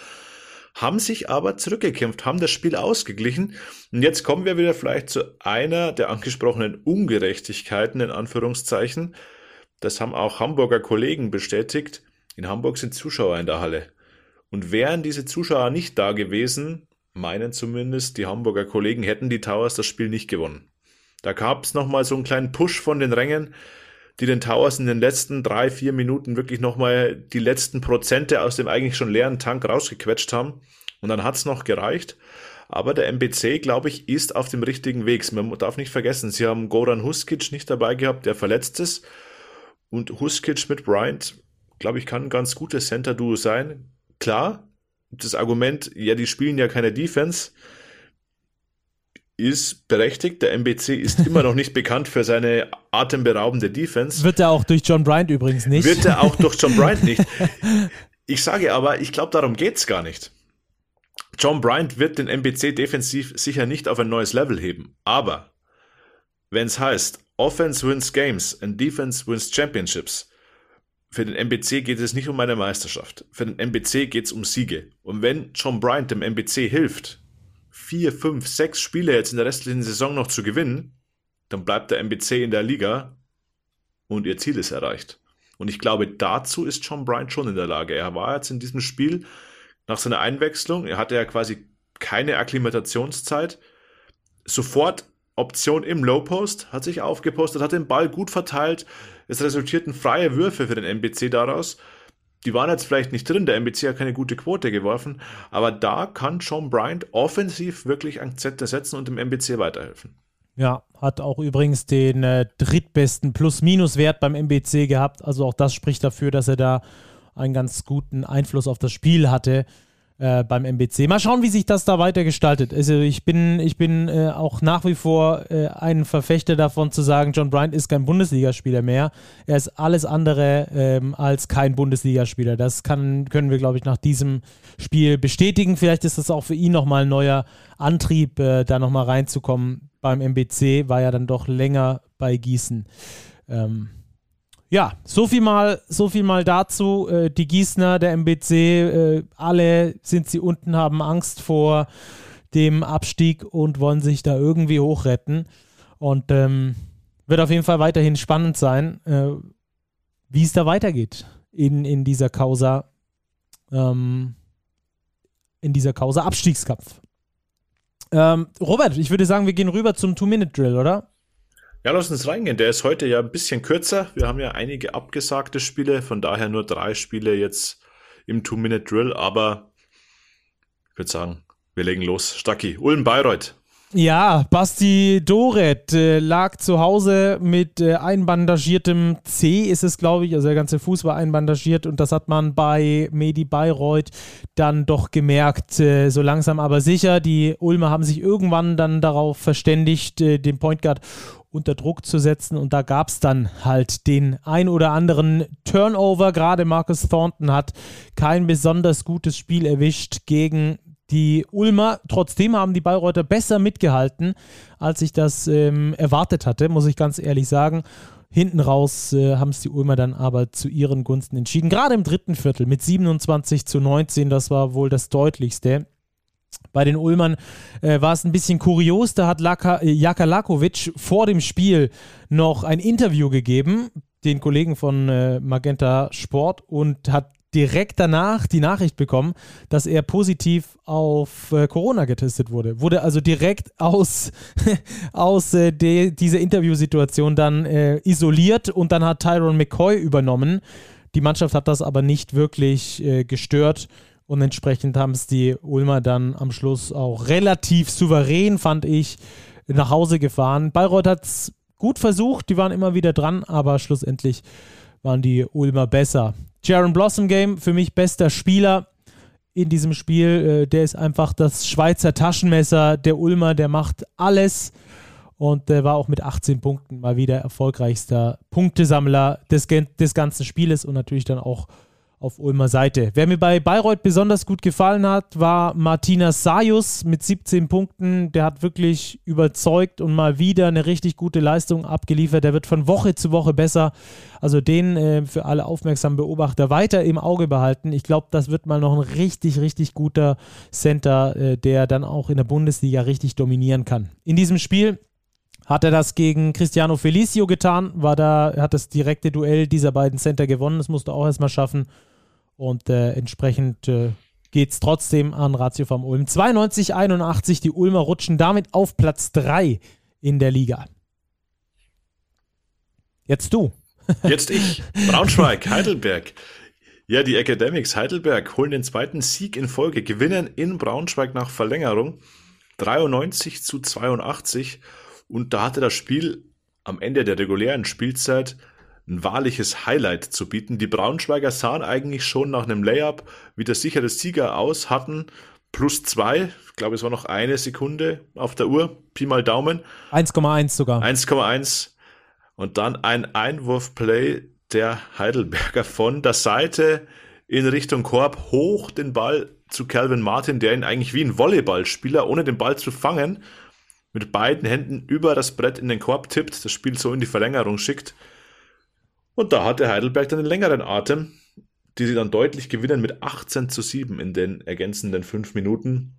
Haben sich aber zurückgekämpft, haben das Spiel ausgeglichen. Und jetzt kommen wir wieder vielleicht zu einer der angesprochenen Ungerechtigkeiten, in Anführungszeichen. Das haben auch Hamburger Kollegen bestätigt. In Hamburg sind Zuschauer in der Halle. Und wären diese Zuschauer nicht da gewesen, meinen zumindest die Hamburger Kollegen, hätten die Towers das Spiel nicht gewonnen. Da gab es nochmal so einen kleinen Push von den Rängen. Die den Towers in den letzten drei, vier Minuten wirklich nochmal die letzten Prozente aus dem eigentlich schon leeren Tank rausgequetscht haben. Und dann hat's noch gereicht. Aber der MBC, glaube ich, ist auf dem richtigen Weg. Man darf nicht vergessen, sie haben Goran Huskic nicht dabei gehabt, der verletzt ist. Und Huskic mit Bryant, glaube ich, kann ein ganz gutes Center-Duo sein. Klar, das Argument, ja, die spielen ja keine Defense, ist berechtigt. Der MBC ist immer noch nicht bekannt für seine atemberaubende Defense. Wird er auch durch John Bryant übrigens nicht. Wird er auch durch John Bryant nicht. Ich sage aber, ich glaube, darum geht's gar nicht. John Bryant wird den MBC defensiv sicher nicht auf ein neues Level heben. Aber wenn es heißt, Offense wins Games and Defense wins Championships, für den MBC geht es nicht um eine Meisterschaft. Für den MBC geht es um Siege. Und wenn John Bryant dem MBC hilft, vier, fünf, sechs Spiele jetzt in der restlichen Saison noch zu gewinnen, dann bleibt der MBC in der Liga und ihr Ziel ist erreicht. Und ich glaube, dazu ist John Bryant schon in der Lage. Er war jetzt in diesem Spiel nach seiner Einwechslung, er hatte ja quasi keine Akklimatationszeit, sofort Option im Low Post, hat sich aufgepostet, hat den Ball gut verteilt. Es resultierten freie Würfe für den MBC daraus. Die waren jetzt vielleicht nicht drin, der MBC hat keine gute Quote geworfen, aber da kann Sean Bryant offensiv wirklich Akzente setzen und dem MBC weiterhelfen. Ja, hat auch übrigens den äh, drittbesten Plus-Minus-Wert beim MBC gehabt. Also auch das spricht dafür, dass er da einen ganz guten Einfluss auf das Spiel hatte äh, beim MBC. Mal schauen, wie sich das da weiter gestaltet. Also ich bin, ich bin äh, auch nach wie vor äh, ein Verfechter davon zu sagen, John Bryant ist kein Bundesligaspieler mehr. Er ist alles andere ähm, als kein Bundesligaspieler. Das kann, können wir, glaube ich, nach diesem Spiel bestätigen. Vielleicht ist das auch für ihn nochmal ein neuer Antrieb, äh, da nochmal reinzukommen. Beim MBC war ja dann doch länger bei Gießen. Ähm, ja, so viel mal, so viel mal dazu. Äh, die Gießner, der MBC, äh, alle sind sie unten, haben Angst vor dem Abstieg und wollen sich da irgendwie hochretten. Und ähm, wird auf jeden Fall weiterhin spannend sein, äh, wie es da weitergeht in, in dieser Causa, ähm, in dieser Causa Abstiegskampf. Ähm, Robert, ich würde sagen, wir gehen rüber zum Two-Minute-Drill, oder? Ja, lass uns reingehen. Der ist heute ja ein bisschen kürzer. Wir haben ja einige abgesagte Spiele, von daher nur drei Spiele jetzt im Two-Minute-Drill, aber ich würde sagen, wir legen los. Stacki, Ulm Bayreuth. Ja, Basti Doret äh, lag zu Hause mit äh, einbandagiertem C, ist es, glaube ich. Also der ganze Fuß war einbandagiert und das hat man bei Medi Bayreuth dann doch gemerkt, äh, so langsam aber sicher. Die Ulmer haben sich irgendwann dann darauf verständigt, äh, den Point Guard unter Druck zu setzen. Und da gab es dann halt den ein oder anderen Turnover. Gerade Marcus Thornton hat kein besonders gutes Spiel erwischt gegen die Ulmer. Trotzdem haben die Bayreuther besser mitgehalten, als ich das ähm, erwartet hatte, muss ich ganz ehrlich sagen. Hinten raus äh, haben es die Ulmer dann aber zu ihren Gunsten entschieden. Gerade im dritten Viertel mit 27 zu 19, das war wohl das deutlichste. Bei den Ulmern äh, war es ein bisschen kurios. Da hat Laka, äh, Jaka Lakovic vor dem Spiel noch ein Interview gegeben, den Kollegen von äh, Magenta Sport, und hat direkt danach die Nachricht bekommen, dass er positiv auf äh, Corona getestet wurde. Wurde also direkt aus, aus äh, de, dieser Interviewsituation dann äh, isoliert und dann hat Tyron McCoy übernommen. Die Mannschaft hat das aber nicht wirklich äh, gestört und entsprechend haben es die Ulmer dann am Schluss auch relativ souverän, fand ich, nach Hause gefahren. Bayreuth hat es gut versucht, die waren immer wieder dran, aber schlussendlich waren die Ulmer besser. Jaron Blossom Game, für mich bester Spieler in diesem Spiel. Äh, der ist einfach das Schweizer Taschenmesser. Der Ulmer, der macht alles. Und der war auch mit 18 Punkten mal wieder erfolgreichster Punktesammler des, des ganzen Spieles und natürlich dann auch auf Ulmer Seite. Wer mir bei Bayreuth besonders gut gefallen hat, war Martina Sayus mit 17 Punkten. Der hat wirklich überzeugt und mal wieder eine richtig gute Leistung abgeliefert. Der wird von Woche zu Woche besser. Also den äh, für alle aufmerksamen Beobachter weiter im Auge behalten. Ich glaube, das wird mal noch ein richtig, richtig guter Center, äh, der dann auch in der Bundesliga richtig dominieren kann. In diesem Spiel hat er das gegen Cristiano Felicio getan, war da, hat das direkte Duell dieser beiden Center gewonnen, das musste er auch erstmal schaffen. Und äh, entsprechend äh, geht es trotzdem an Ratio vom Ulm. 92, 81, die Ulmer rutschen damit auf Platz 3 in der Liga. Jetzt du. Jetzt ich. Braunschweig, Heidelberg. Ja, die Academics Heidelberg holen den zweiten Sieg in Folge, gewinnen in Braunschweig nach Verlängerung 93 zu 82 und da hatte das Spiel am Ende der regulären Spielzeit ein wahrliches Highlight zu bieten. Die Braunschweiger sahen eigentlich schon nach einem Layup wie der sichere Sieger aus, hatten plus zwei, ich glaube es war noch eine Sekunde auf der Uhr, Pi mal Daumen. 1,1 sogar. 1,1 und dann ein Einwurfplay der Heidelberger von der Seite in Richtung Korb hoch den Ball zu Calvin Martin, der ihn eigentlich wie ein Volleyballspieler, ohne den Ball zu fangen, mit beiden Händen über das Brett in den Korb tippt, das Spiel so in die Verlängerung schickt. Und da hatte Heidelberg dann den längeren Atem, die sie dann deutlich gewinnen mit 18 zu 7 in den ergänzenden 5 Minuten.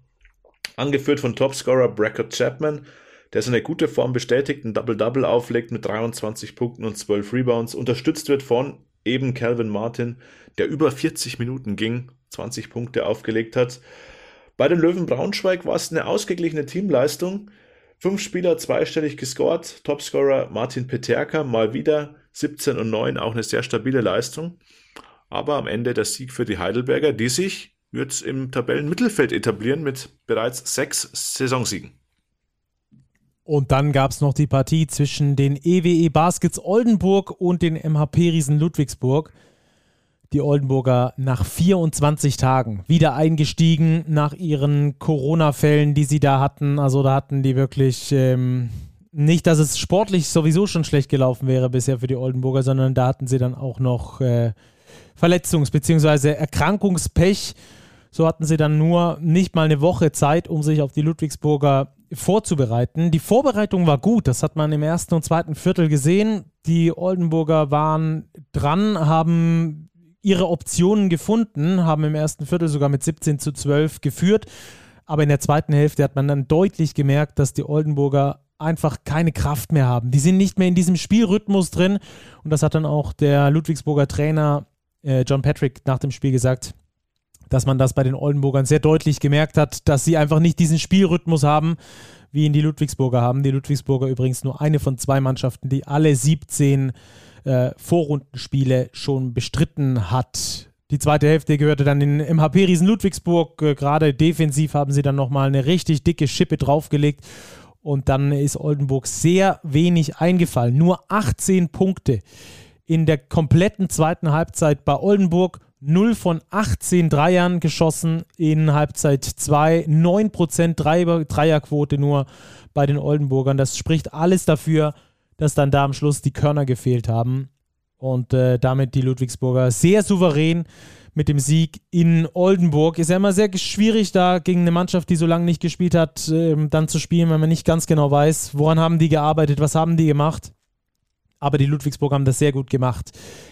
Angeführt von Topscorer Brackett Chapman, der seine gute Form bestätigt, ein Double-Double auflegt mit 23 Punkten und 12 Rebounds, unterstützt wird von eben Calvin Martin, der über 40 Minuten ging, 20 Punkte aufgelegt hat. Bei den Löwen Braunschweig war es eine ausgeglichene Teamleistung. Fünf Spieler zweistellig gescored, Topscorer Martin Peterka mal wieder 17 und 9, auch eine sehr stabile Leistung. Aber am Ende der Sieg für die Heidelberger, die sich jetzt im Tabellenmittelfeld etablieren mit bereits sechs Saisonsiegen. Und dann gab es noch die Partie zwischen den EWE e Baskets Oldenburg und den MHP Riesen Ludwigsburg. Die Oldenburger nach 24 Tagen wieder eingestiegen nach ihren Corona-Fällen, die sie da hatten. Also da hatten die wirklich ähm, nicht, dass es sportlich sowieso schon schlecht gelaufen wäre bisher für die Oldenburger, sondern da hatten sie dann auch noch äh, Verletzungs- bzw. Erkrankungspech. So hatten sie dann nur nicht mal eine Woche Zeit, um sich auf die Ludwigsburger vorzubereiten. Die Vorbereitung war gut, das hat man im ersten und zweiten Viertel gesehen. Die Oldenburger waren dran, haben ihre Optionen gefunden, haben im ersten Viertel sogar mit 17 zu 12 geführt. Aber in der zweiten Hälfte hat man dann deutlich gemerkt, dass die Oldenburger einfach keine Kraft mehr haben. Die sind nicht mehr in diesem Spielrhythmus drin. Und das hat dann auch der Ludwigsburger Trainer äh, John Patrick nach dem Spiel gesagt dass man das bei den Oldenburgern sehr deutlich gemerkt hat, dass sie einfach nicht diesen Spielrhythmus haben, wie ihn die Ludwigsburger haben. Die Ludwigsburger übrigens nur eine von zwei Mannschaften, die alle 17 äh, Vorrundenspiele schon bestritten hat. Die zweite Hälfte gehörte dann in MHP Riesen Ludwigsburg. Äh, Gerade defensiv haben sie dann nochmal eine richtig dicke Schippe draufgelegt. Und dann ist Oldenburg sehr wenig eingefallen. Nur 18 Punkte in der kompletten zweiten Halbzeit bei Oldenburg 0 von 18 Dreiern geschossen in Halbzeit 2, 9% Dreier, Dreierquote nur bei den Oldenburgern. Das spricht alles dafür, dass dann da am Schluss die Körner gefehlt haben und äh, damit die Ludwigsburger sehr souverän mit dem Sieg in Oldenburg. Ist ja immer sehr schwierig, da gegen eine Mannschaft, die so lange nicht gespielt hat, äh, dann zu spielen, wenn man nicht ganz genau weiß, woran haben die gearbeitet, was haben die gemacht aber die Ludwigsburg haben das sehr gut gemacht.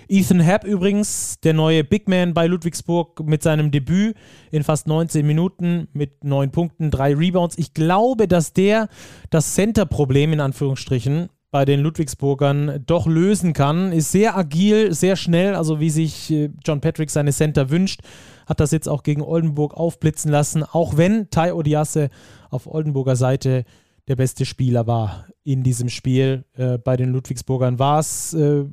Ethan Happ übrigens, der neue Big Man bei Ludwigsburg mit seinem Debüt in fast 19 Minuten mit 9 Punkten, 3 Rebounds. Ich glaube, dass der das Center-Problem in Anführungsstrichen bei den Ludwigsburgern doch lösen kann. Ist sehr agil, sehr schnell, also wie sich äh, John Patrick seine Center wünscht. Hat das jetzt auch gegen Oldenburg aufblitzen lassen, auch wenn Tai Odiasse auf Oldenburger Seite der beste Spieler war in diesem Spiel. Äh, bei den Ludwigsburgern war es äh,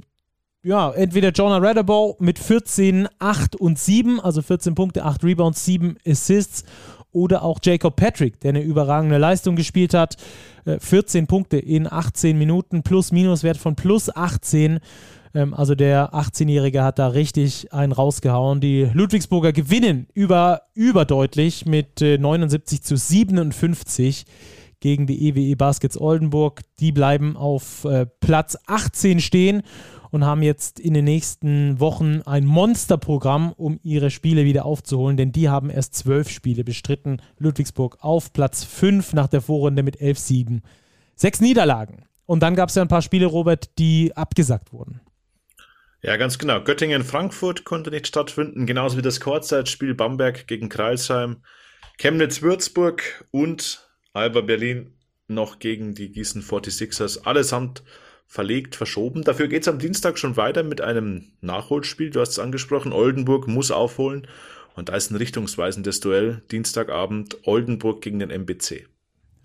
ja, entweder Jonah Radabow mit 14, 8 und 7, also 14 Punkte, 8 Rebounds, 7 Assists oder auch Jacob Patrick, der eine überragende Leistung gespielt hat. 14 äh, Punkte in 18 Minuten, Plus-Minus-Wert von plus 18. Ähm, also der 18-Jährige hat da richtig einen rausgehauen. Die Ludwigsburger gewinnen über, überdeutlich mit 79 zu 57 gegen die EWE e Baskets Oldenburg. Die bleiben auf äh, Platz 18 stehen und haben jetzt in den nächsten Wochen ein Monsterprogramm, um ihre Spiele wieder aufzuholen, denn die haben erst zwölf Spiele bestritten. Ludwigsburg auf Platz 5 nach der Vorrunde mit elf Siegen. Sechs Niederlagen. Und dann gab es ja ein paar Spiele, Robert, die abgesagt wurden. Ja, ganz genau. Göttingen-Frankfurt konnte nicht stattfinden, genauso wie das Kurzzeitspiel Bamberg gegen Kreilsheim, Chemnitz-Würzburg und Alba Berlin noch gegen die Gießen 46ers. Allesamt verlegt, verschoben. Dafür geht es am Dienstag schon weiter mit einem Nachholspiel. Du hast es angesprochen, Oldenburg muss aufholen. Und da ist ein richtungsweisendes Duell. Dienstagabend Oldenburg gegen den MBC.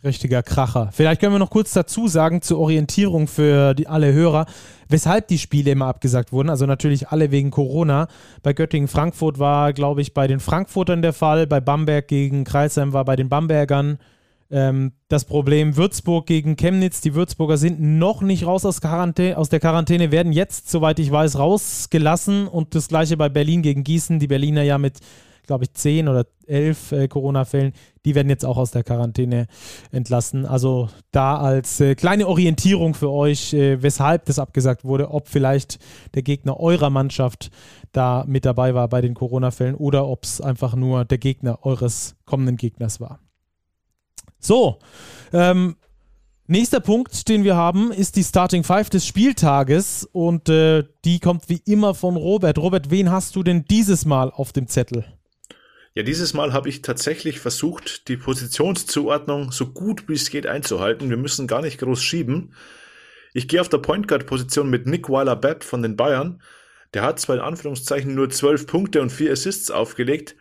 Richtiger Kracher. Vielleicht können wir noch kurz dazu sagen, zur Orientierung für die, alle Hörer, weshalb die Spiele immer abgesagt wurden. Also natürlich alle wegen Corona. Bei Göttingen-Frankfurt war, glaube ich, bei den Frankfurtern der Fall. Bei Bamberg gegen Kreisheim war bei den Bambergern ähm, das Problem Würzburg gegen Chemnitz. Die Würzburger sind noch nicht raus aus, Quarantäne, aus der Quarantäne, werden jetzt, soweit ich weiß, rausgelassen. Und das gleiche bei Berlin gegen Gießen. Die Berliner ja mit glaube ich, zehn oder elf äh, Corona-Fällen. Die werden jetzt auch aus der Quarantäne entlassen. Also da als äh, kleine Orientierung für euch, äh, weshalb das abgesagt wurde, ob vielleicht der Gegner eurer Mannschaft da mit dabei war bei den Corona-Fällen oder ob es einfach nur der Gegner eures kommenden Gegners war. So, ähm, Nächster Punkt, den wir haben, ist die Starting Five des Spieltages und äh, die kommt wie immer von Robert. Robert, wen hast du denn dieses Mal auf dem Zettel? Ja, dieses Mal habe ich tatsächlich versucht, die Positionszuordnung so gut wie es geht einzuhalten. Wir müssen gar nicht groß schieben. Ich gehe auf der Point Guard Position mit Nick Weiler-Bepp von den Bayern. Der hat zwar in Anführungszeichen nur zwölf Punkte und vier Assists aufgelegt,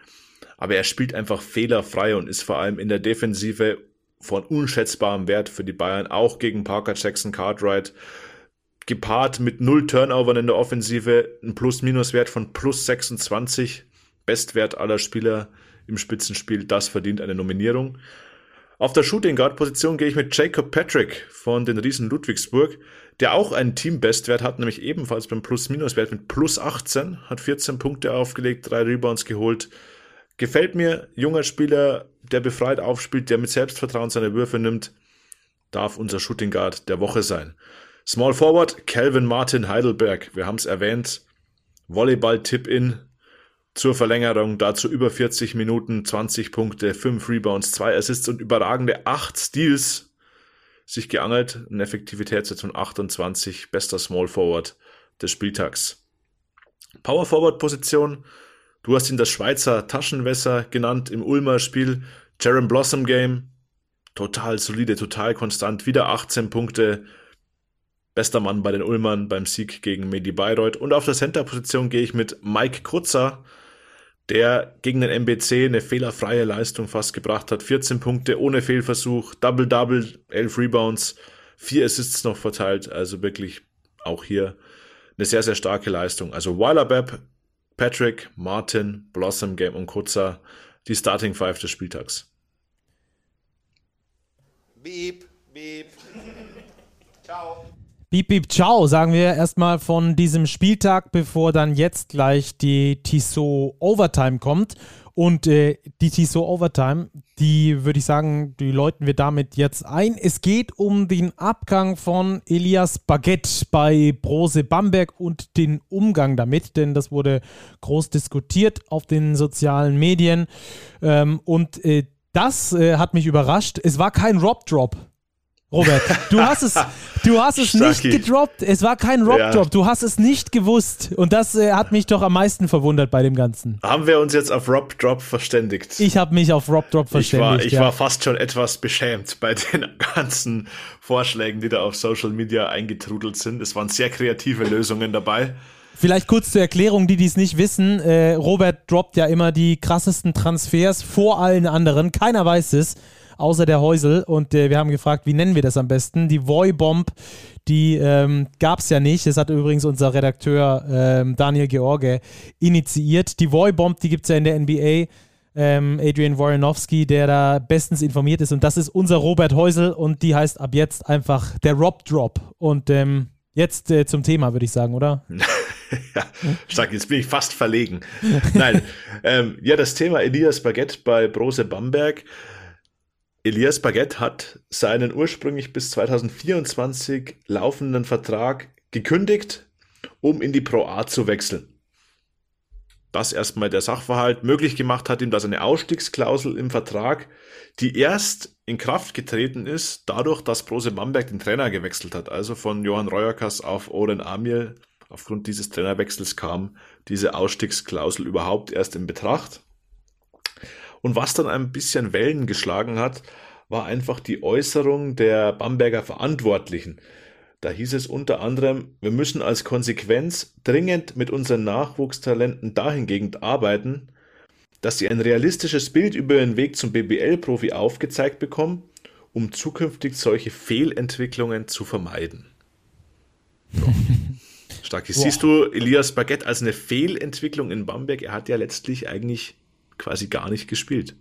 aber er spielt einfach fehlerfrei und ist vor allem in der Defensive von unschätzbarem Wert für die Bayern, auch gegen Parker Jackson Cartwright. Gepaart mit null Turnovern in der Offensive, ein Plus-Minus-Wert von plus 26 Bestwert aller Spieler im Spitzenspiel, das verdient eine Nominierung. Auf der Shooting Guard Position gehe ich mit Jacob Patrick von den Riesen Ludwigsburg, der auch einen Team-Bestwert hat, nämlich ebenfalls beim Plus-Minus-Wert mit plus 18, hat 14 Punkte aufgelegt, drei Rebounds geholt. Gefällt mir, junger Spieler, der befreit aufspielt, der mit Selbstvertrauen seine Würfe nimmt, darf unser Shooting Guard der Woche sein. Small Forward, Calvin Martin Heidelberg, wir haben es erwähnt, Volleyball-Tip-In, zur Verlängerung dazu über 40 Minuten, 20 Punkte, 5 Rebounds, 2 Assists und überragende 8 Steals sich geangelt. Eine Effektivitätswert von 28, bester Small Forward des Spieltags. Power Forward Position, du hast ihn das Schweizer Taschenwässer genannt im Ulmer Spiel. Jaron Blossom Game, total solide, total konstant, wieder 18 Punkte, bester Mann bei den Ulmern beim Sieg gegen Medi Bayreuth. Und auf der Center-Position gehe ich mit Mike Krutzer, der gegen den MBC eine fehlerfreie Leistung fast gebracht hat. 14 Punkte ohne Fehlversuch, Double-Double, 11 Rebounds, 4 Assists noch verteilt. Also wirklich auch hier eine sehr, sehr starke Leistung. Also Weiler Patrick, Martin, Blossom, Game und Kurzer, die Starting Five des Spieltags. Beep, beep. Ciao. Beep, beep, ciao, sagen wir erstmal von diesem Spieltag, bevor dann jetzt gleich die Tissot Overtime kommt. Und äh, die Tissot Overtime, die würde ich sagen, die läuten wir damit jetzt ein. Es geht um den Abgang von Elias Baguette bei Brose Bamberg und den Umgang damit, denn das wurde groß diskutiert auf den sozialen Medien. Ähm, und äh, das äh, hat mich überrascht. Es war kein Rob Drop. Robert, du hast es, du hast es nicht gedroppt. Es war kein Rock-Drop. Ja. Du hast es nicht gewusst. Und das äh, hat mich doch am meisten verwundert bei dem Ganzen. Haben wir uns jetzt auf Rob-Drop verständigt? Ich habe mich auf Rob-Drop verständigt. Ich, war, ich ja. war fast schon etwas beschämt bei den ganzen Vorschlägen, die da auf Social Media eingetrudelt sind. Es waren sehr kreative Lösungen dabei. Vielleicht kurz zur Erklärung, die dies nicht wissen. Äh, Robert droppt ja immer die krassesten Transfers vor allen anderen. Keiner weiß es außer der Häusel. Und äh, wir haben gefragt, wie nennen wir das am besten? Die Voy-Bomb, die ähm, gab es ja nicht. Das hat übrigens unser Redakteur ähm, Daniel George initiiert. Die Voy-Bomb, die gibt es ja in der NBA. Ähm, Adrian Woronowski, der da bestens informiert ist. Und das ist unser Robert Häusel und die heißt ab jetzt einfach der Rob Drop. Und ähm, jetzt äh, zum Thema, würde ich sagen, oder? ja, stark, jetzt bin ich fast verlegen. Nein, ähm, ja, das Thema Elias Baguette bei Brose Bamberg. Elias Baguette hat seinen ursprünglich bis 2024 laufenden Vertrag gekündigt, um in die Pro A zu wechseln. Das erstmal der Sachverhalt. Möglich gemacht hat ihm das eine Ausstiegsklausel im Vertrag, die erst in Kraft getreten ist, dadurch, dass Brose Bamberg den Trainer gewechselt hat. Also von Johann Reuerkas auf Oren Amir. Aufgrund dieses Trainerwechsels kam diese Ausstiegsklausel überhaupt erst in Betracht. Und was dann ein bisschen Wellen geschlagen hat, war einfach die Äußerung der Bamberger Verantwortlichen. Da hieß es unter anderem, wir müssen als Konsequenz dringend mit unseren Nachwuchstalenten dahingehend arbeiten, dass sie ein realistisches Bild über ihren Weg zum BBL-Profi aufgezeigt bekommen um zukünftig solche Fehlentwicklungen zu vermeiden? So. Stark. Siehst du Elias Baguette als eine Fehlentwicklung in Bamberg? Er hat ja letztlich eigentlich quasi gar nicht gespielt.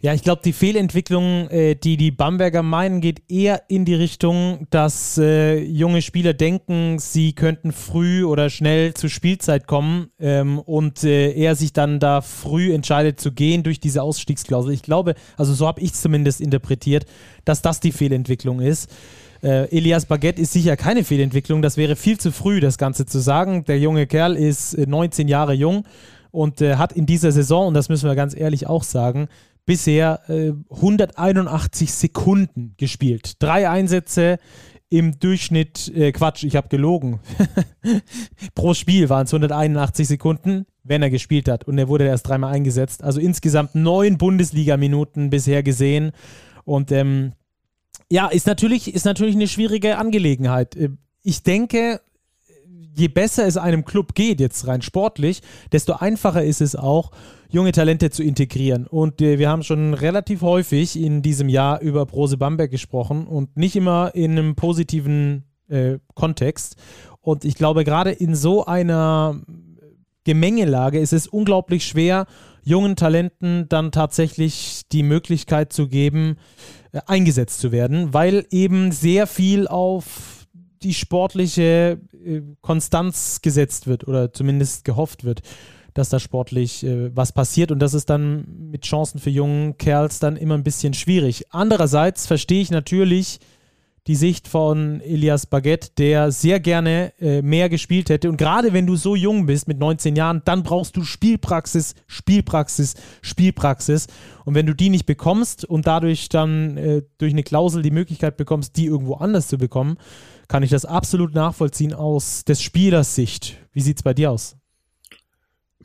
Ja, ich glaube, die Fehlentwicklung, äh, die die Bamberger meinen, geht eher in die Richtung, dass äh, junge Spieler denken, sie könnten früh oder schnell zur Spielzeit kommen ähm, und äh, er sich dann da früh entscheidet zu gehen durch diese Ausstiegsklausel. Ich glaube, also so habe ich es zumindest interpretiert, dass das die Fehlentwicklung ist. Äh, Elias Baguette ist sicher keine Fehlentwicklung, das wäre viel zu früh, das Ganze zu sagen. Der junge Kerl ist 19 äh, Jahre jung und äh, hat in dieser Saison, und das müssen wir ganz ehrlich auch sagen, bisher äh, 181 Sekunden gespielt. Drei Einsätze im Durchschnitt, äh, Quatsch, ich habe gelogen. Pro Spiel waren es 181 Sekunden, wenn er gespielt hat. Und er wurde erst dreimal eingesetzt. Also insgesamt neun Bundesliga-Minuten bisher gesehen. Und ähm, ja, ist natürlich, ist natürlich eine schwierige Angelegenheit. Äh, ich denke, je besser es einem Club geht, jetzt rein sportlich, desto einfacher ist es auch, junge Talente zu integrieren. Und äh, wir haben schon relativ häufig in diesem Jahr über Prose Bamberg gesprochen und nicht immer in einem positiven äh, Kontext. Und ich glaube, gerade in so einer Gemengelage ist es unglaublich schwer, jungen Talenten dann tatsächlich die Möglichkeit zu geben, äh, eingesetzt zu werden, weil eben sehr viel auf die sportliche äh, Konstanz gesetzt wird oder zumindest gehofft wird dass da sportlich äh, was passiert und das ist dann mit Chancen für jungen Kerls dann immer ein bisschen schwierig. Andererseits verstehe ich natürlich die Sicht von Elias Baguette, der sehr gerne äh, mehr gespielt hätte. Und gerade wenn du so jung bist, mit 19 Jahren, dann brauchst du Spielpraxis, Spielpraxis, Spielpraxis. Und wenn du die nicht bekommst und dadurch dann äh, durch eine Klausel die Möglichkeit bekommst, die irgendwo anders zu bekommen, kann ich das absolut nachvollziehen aus des Spielers Sicht. Wie sieht es bei dir aus?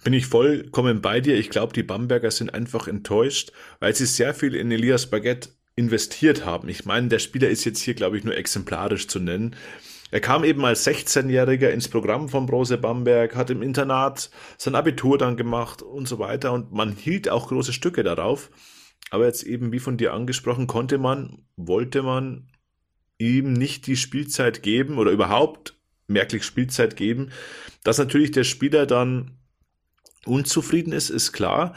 bin ich vollkommen bei dir. Ich glaube, die Bamberger sind einfach enttäuscht, weil sie sehr viel in Elias Baguette investiert haben. Ich meine, der Spieler ist jetzt hier, glaube ich, nur exemplarisch zu nennen. Er kam eben als 16-Jähriger ins Programm von Brose Bamberg, hat im Internat sein Abitur dann gemacht und so weiter und man hielt auch große Stücke darauf. Aber jetzt eben, wie von dir angesprochen, konnte man, wollte man ihm nicht die Spielzeit geben oder überhaupt merklich Spielzeit geben, dass natürlich der Spieler dann unzufrieden ist, ist klar.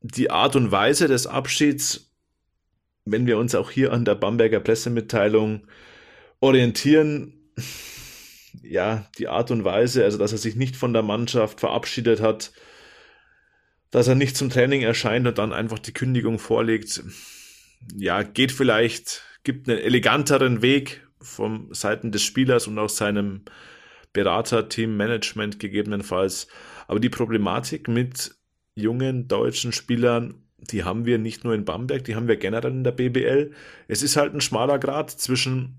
Die Art und Weise des Abschieds, wenn wir uns auch hier an der Bamberger Pressemitteilung orientieren, ja, die Art und Weise, also dass er sich nicht von der Mannschaft verabschiedet hat, dass er nicht zum Training erscheint und dann einfach die Kündigung vorlegt, ja, geht vielleicht, gibt einen eleganteren Weg vom Seiten des Spielers und auch seinem Berater, Team, Management gegebenenfalls. Aber die Problematik mit jungen deutschen Spielern, die haben wir nicht nur in Bamberg, die haben wir generell in der BBL. Es ist halt ein schmaler Grad zwischen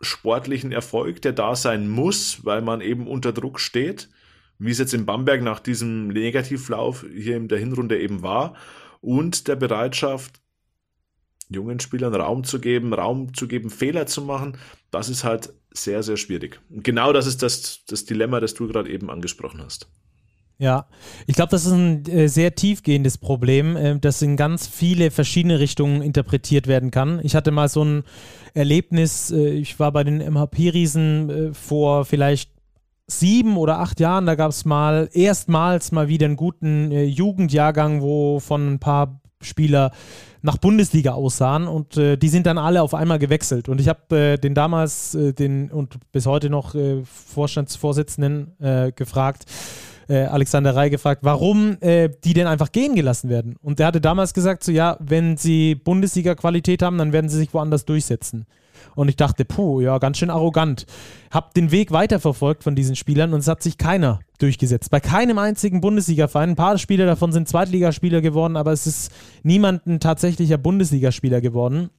sportlichen Erfolg, der da sein muss, weil man eben unter Druck steht, wie es jetzt in Bamberg nach diesem Negativlauf hier in der Hinrunde eben war, und der Bereitschaft, jungen Spielern Raum zu geben, Raum zu geben, Fehler zu machen, das ist halt sehr, sehr schwierig. Und genau das ist das, das Dilemma, das du gerade eben angesprochen hast. Ja, ich glaube, das ist ein äh, sehr tiefgehendes Problem, äh, das in ganz viele verschiedene Richtungen interpretiert werden kann. Ich hatte mal so ein Erlebnis, äh, ich war bei den MHP-Riesen äh, vor vielleicht sieben oder acht Jahren, da gab es mal erstmals mal wieder einen guten äh, Jugendjahrgang, wo von ein paar Spieler nach Bundesliga aussahen und äh, die sind dann alle auf einmal gewechselt. Und ich habe äh, den damals äh, den und bis heute noch äh, Vorstandsvorsitzenden äh, gefragt, äh, Alexander Rey gefragt, warum die denn einfach gehen gelassen werden. Und der hatte damals gesagt, so ja, wenn sie Bundesliga-Qualität haben, dann werden sie sich woanders durchsetzen. Und ich dachte, puh, ja, ganz schön arrogant. Hab den Weg weiterverfolgt von diesen Spielern und es hat sich keiner durchgesetzt. Bei keinem einzigen Bundesliga-Verein. Ein paar Spieler davon sind Zweitligaspieler geworden, aber es ist niemand ein tatsächlicher Bundesligaspieler geworden.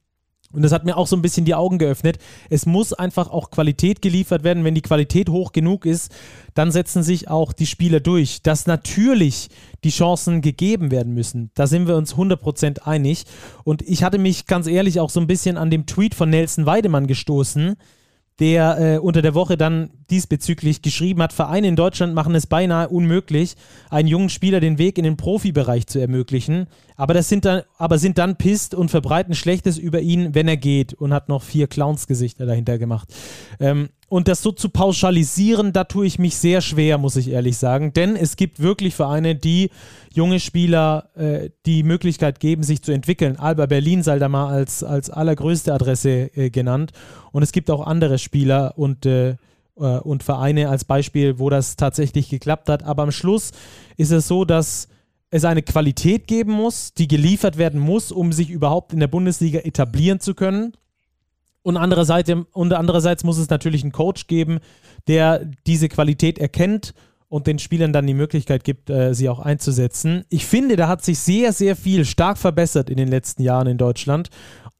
Und das hat mir auch so ein bisschen die Augen geöffnet. Es muss einfach auch Qualität geliefert werden. Wenn die Qualität hoch genug ist, dann setzen sich auch die Spieler durch. Dass natürlich die Chancen gegeben werden müssen, da sind wir uns 100% einig. Und ich hatte mich ganz ehrlich auch so ein bisschen an dem Tweet von Nelson Weidemann gestoßen, der äh, unter der Woche dann diesbezüglich geschrieben hat, Vereine in Deutschland machen es beinahe unmöglich, einen jungen Spieler den Weg in den Profibereich zu ermöglichen, aber, das sind dann, aber sind dann pisst und verbreiten Schlechtes über ihn, wenn er geht und hat noch vier Clownsgesichter dahinter gemacht. Ähm, und das so zu pauschalisieren, da tue ich mich sehr schwer, muss ich ehrlich sagen. Denn es gibt wirklich Vereine, die junge Spieler äh, die Möglichkeit geben, sich zu entwickeln. Alba Berlin sei da mal als, als allergrößte Adresse äh, genannt. Und es gibt auch andere Spieler und, äh, äh, und Vereine als Beispiel, wo das tatsächlich geklappt hat. Aber am Schluss ist es so, dass es eine Qualität geben muss, die geliefert werden muss, um sich überhaupt in der Bundesliga etablieren zu können. Und andererseits, und andererseits muss es natürlich einen Coach geben, der diese Qualität erkennt und den Spielern dann die Möglichkeit gibt, äh, sie auch einzusetzen. Ich finde, da hat sich sehr, sehr viel stark verbessert in den letzten Jahren in Deutschland.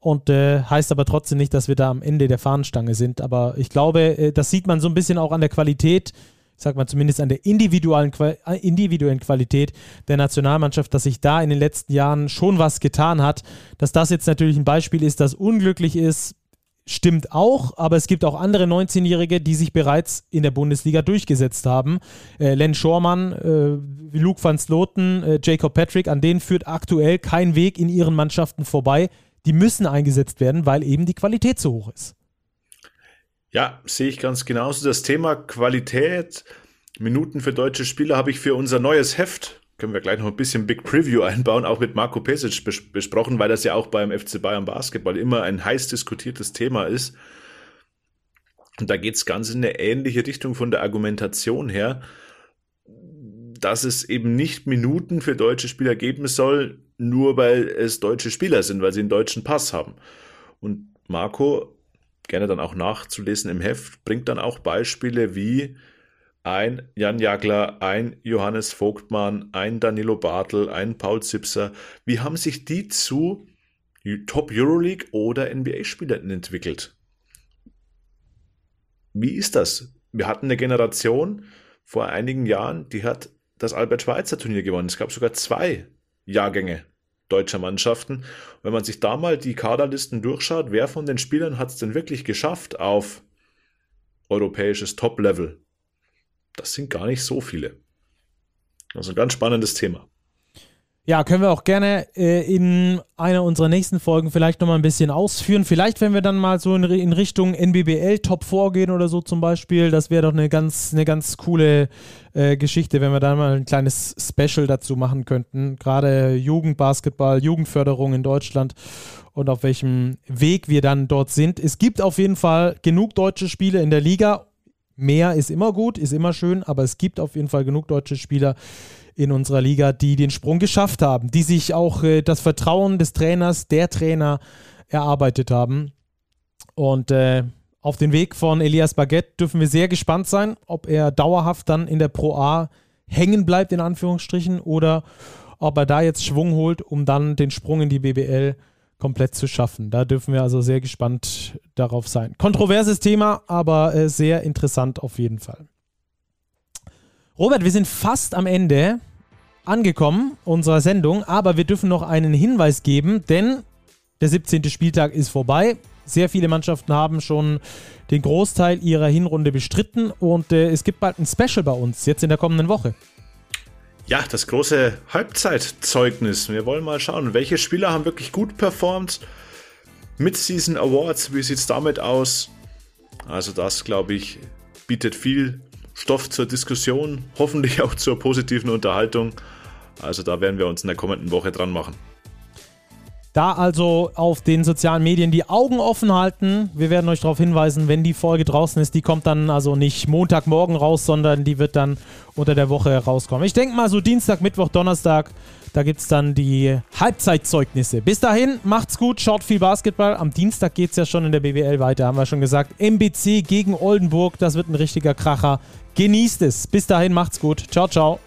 Und äh, heißt aber trotzdem nicht, dass wir da am Ende der Fahnenstange sind. Aber ich glaube, äh, das sieht man so ein bisschen auch an der Qualität, ich sag mal zumindest an der individuellen, äh, individuellen Qualität der Nationalmannschaft, dass sich da in den letzten Jahren schon was getan hat. Dass das jetzt natürlich ein Beispiel ist, das unglücklich ist, stimmt auch, aber es gibt auch andere 19-Jährige, die sich bereits in der Bundesliga durchgesetzt haben. Äh, Len Schormann, äh, Luke van Sloten, äh, Jacob Patrick, an denen führt aktuell kein Weg in ihren Mannschaften vorbei. Die müssen eingesetzt werden, weil eben die Qualität so hoch ist. Ja, sehe ich ganz genauso. Das Thema Qualität, Minuten für deutsche Spieler habe ich für unser neues Heft können wir gleich noch ein bisschen Big Preview einbauen, auch mit Marco Pesic bes besprochen, weil das ja auch beim FC Bayern Basketball immer ein heiß diskutiertes Thema ist. Und da geht es ganz in eine ähnliche Richtung von der Argumentation her, dass es eben nicht Minuten für deutsche Spieler geben soll, nur weil es deutsche Spieler sind, weil sie einen deutschen Pass haben. Und Marco, gerne dann auch nachzulesen im Heft, bringt dann auch Beispiele wie ein Jan Jagler, ein Johannes Vogtmann, ein Danilo Bartel, ein Paul Zipser. Wie haben sich die zu Top Euroleague oder NBA-Spielern entwickelt? Wie ist das? Wir hatten eine Generation vor einigen Jahren, die hat das Albert-Schweitzer-Turnier gewonnen. Es gab sogar zwei Jahrgänge deutscher Mannschaften. wenn man sich da mal die Kaderlisten durchschaut, wer von den Spielern hat es denn wirklich geschafft auf europäisches Top-Level? Das sind gar nicht so viele. Also ein ganz spannendes Thema. Ja, können wir auch gerne äh, in einer unserer nächsten Folgen vielleicht nochmal ein bisschen ausführen. Vielleicht, wenn wir dann mal so in, in Richtung NBBL Top vorgehen oder so zum Beispiel, das wäre doch eine ganz, eine ganz coole äh, Geschichte, wenn wir da mal ein kleines Special dazu machen könnten. Gerade Jugendbasketball, Jugendförderung in Deutschland und auf welchem Weg wir dann dort sind. Es gibt auf jeden Fall genug deutsche Spiele in der Liga Mehr ist immer gut, ist immer schön, aber es gibt auf jeden Fall genug deutsche Spieler in unserer Liga, die den Sprung geschafft haben, die sich auch äh, das Vertrauen des Trainers, der Trainer erarbeitet haben. Und äh, auf den Weg von Elias Baguette dürfen wir sehr gespannt sein, ob er dauerhaft dann in der Pro A hängen bleibt, in Anführungsstrichen, oder ob er da jetzt Schwung holt, um dann den Sprung in die BBL zu komplett zu schaffen. Da dürfen wir also sehr gespannt darauf sein. Kontroverses Thema, aber äh, sehr interessant auf jeden Fall. Robert, wir sind fast am Ende angekommen unserer Sendung, aber wir dürfen noch einen Hinweis geben, denn der 17. Spieltag ist vorbei. Sehr viele Mannschaften haben schon den Großteil ihrer Hinrunde bestritten und äh, es gibt bald ein Special bei uns, jetzt in der kommenden Woche. Ja, das große Halbzeitzeugnis. Wir wollen mal schauen, welche Spieler haben wirklich gut performt. Mid-Season Awards, wie sieht es damit aus? Also das, glaube ich, bietet viel Stoff zur Diskussion, hoffentlich auch zur positiven Unterhaltung. Also da werden wir uns in der kommenden Woche dran machen. Da also auf den sozialen Medien die Augen offen halten. Wir werden euch darauf hinweisen, wenn die Folge draußen ist. Die kommt dann also nicht Montagmorgen raus, sondern die wird dann unter der Woche rauskommen. Ich denke mal so Dienstag, Mittwoch, Donnerstag. Da gibt es dann die Halbzeitzeugnisse. Bis dahin, macht's gut, schaut viel Basketball. Am Dienstag geht es ja schon in der BWL weiter, haben wir schon gesagt. MBC gegen Oldenburg, das wird ein richtiger Kracher. Genießt es. Bis dahin, macht's gut. Ciao, ciao.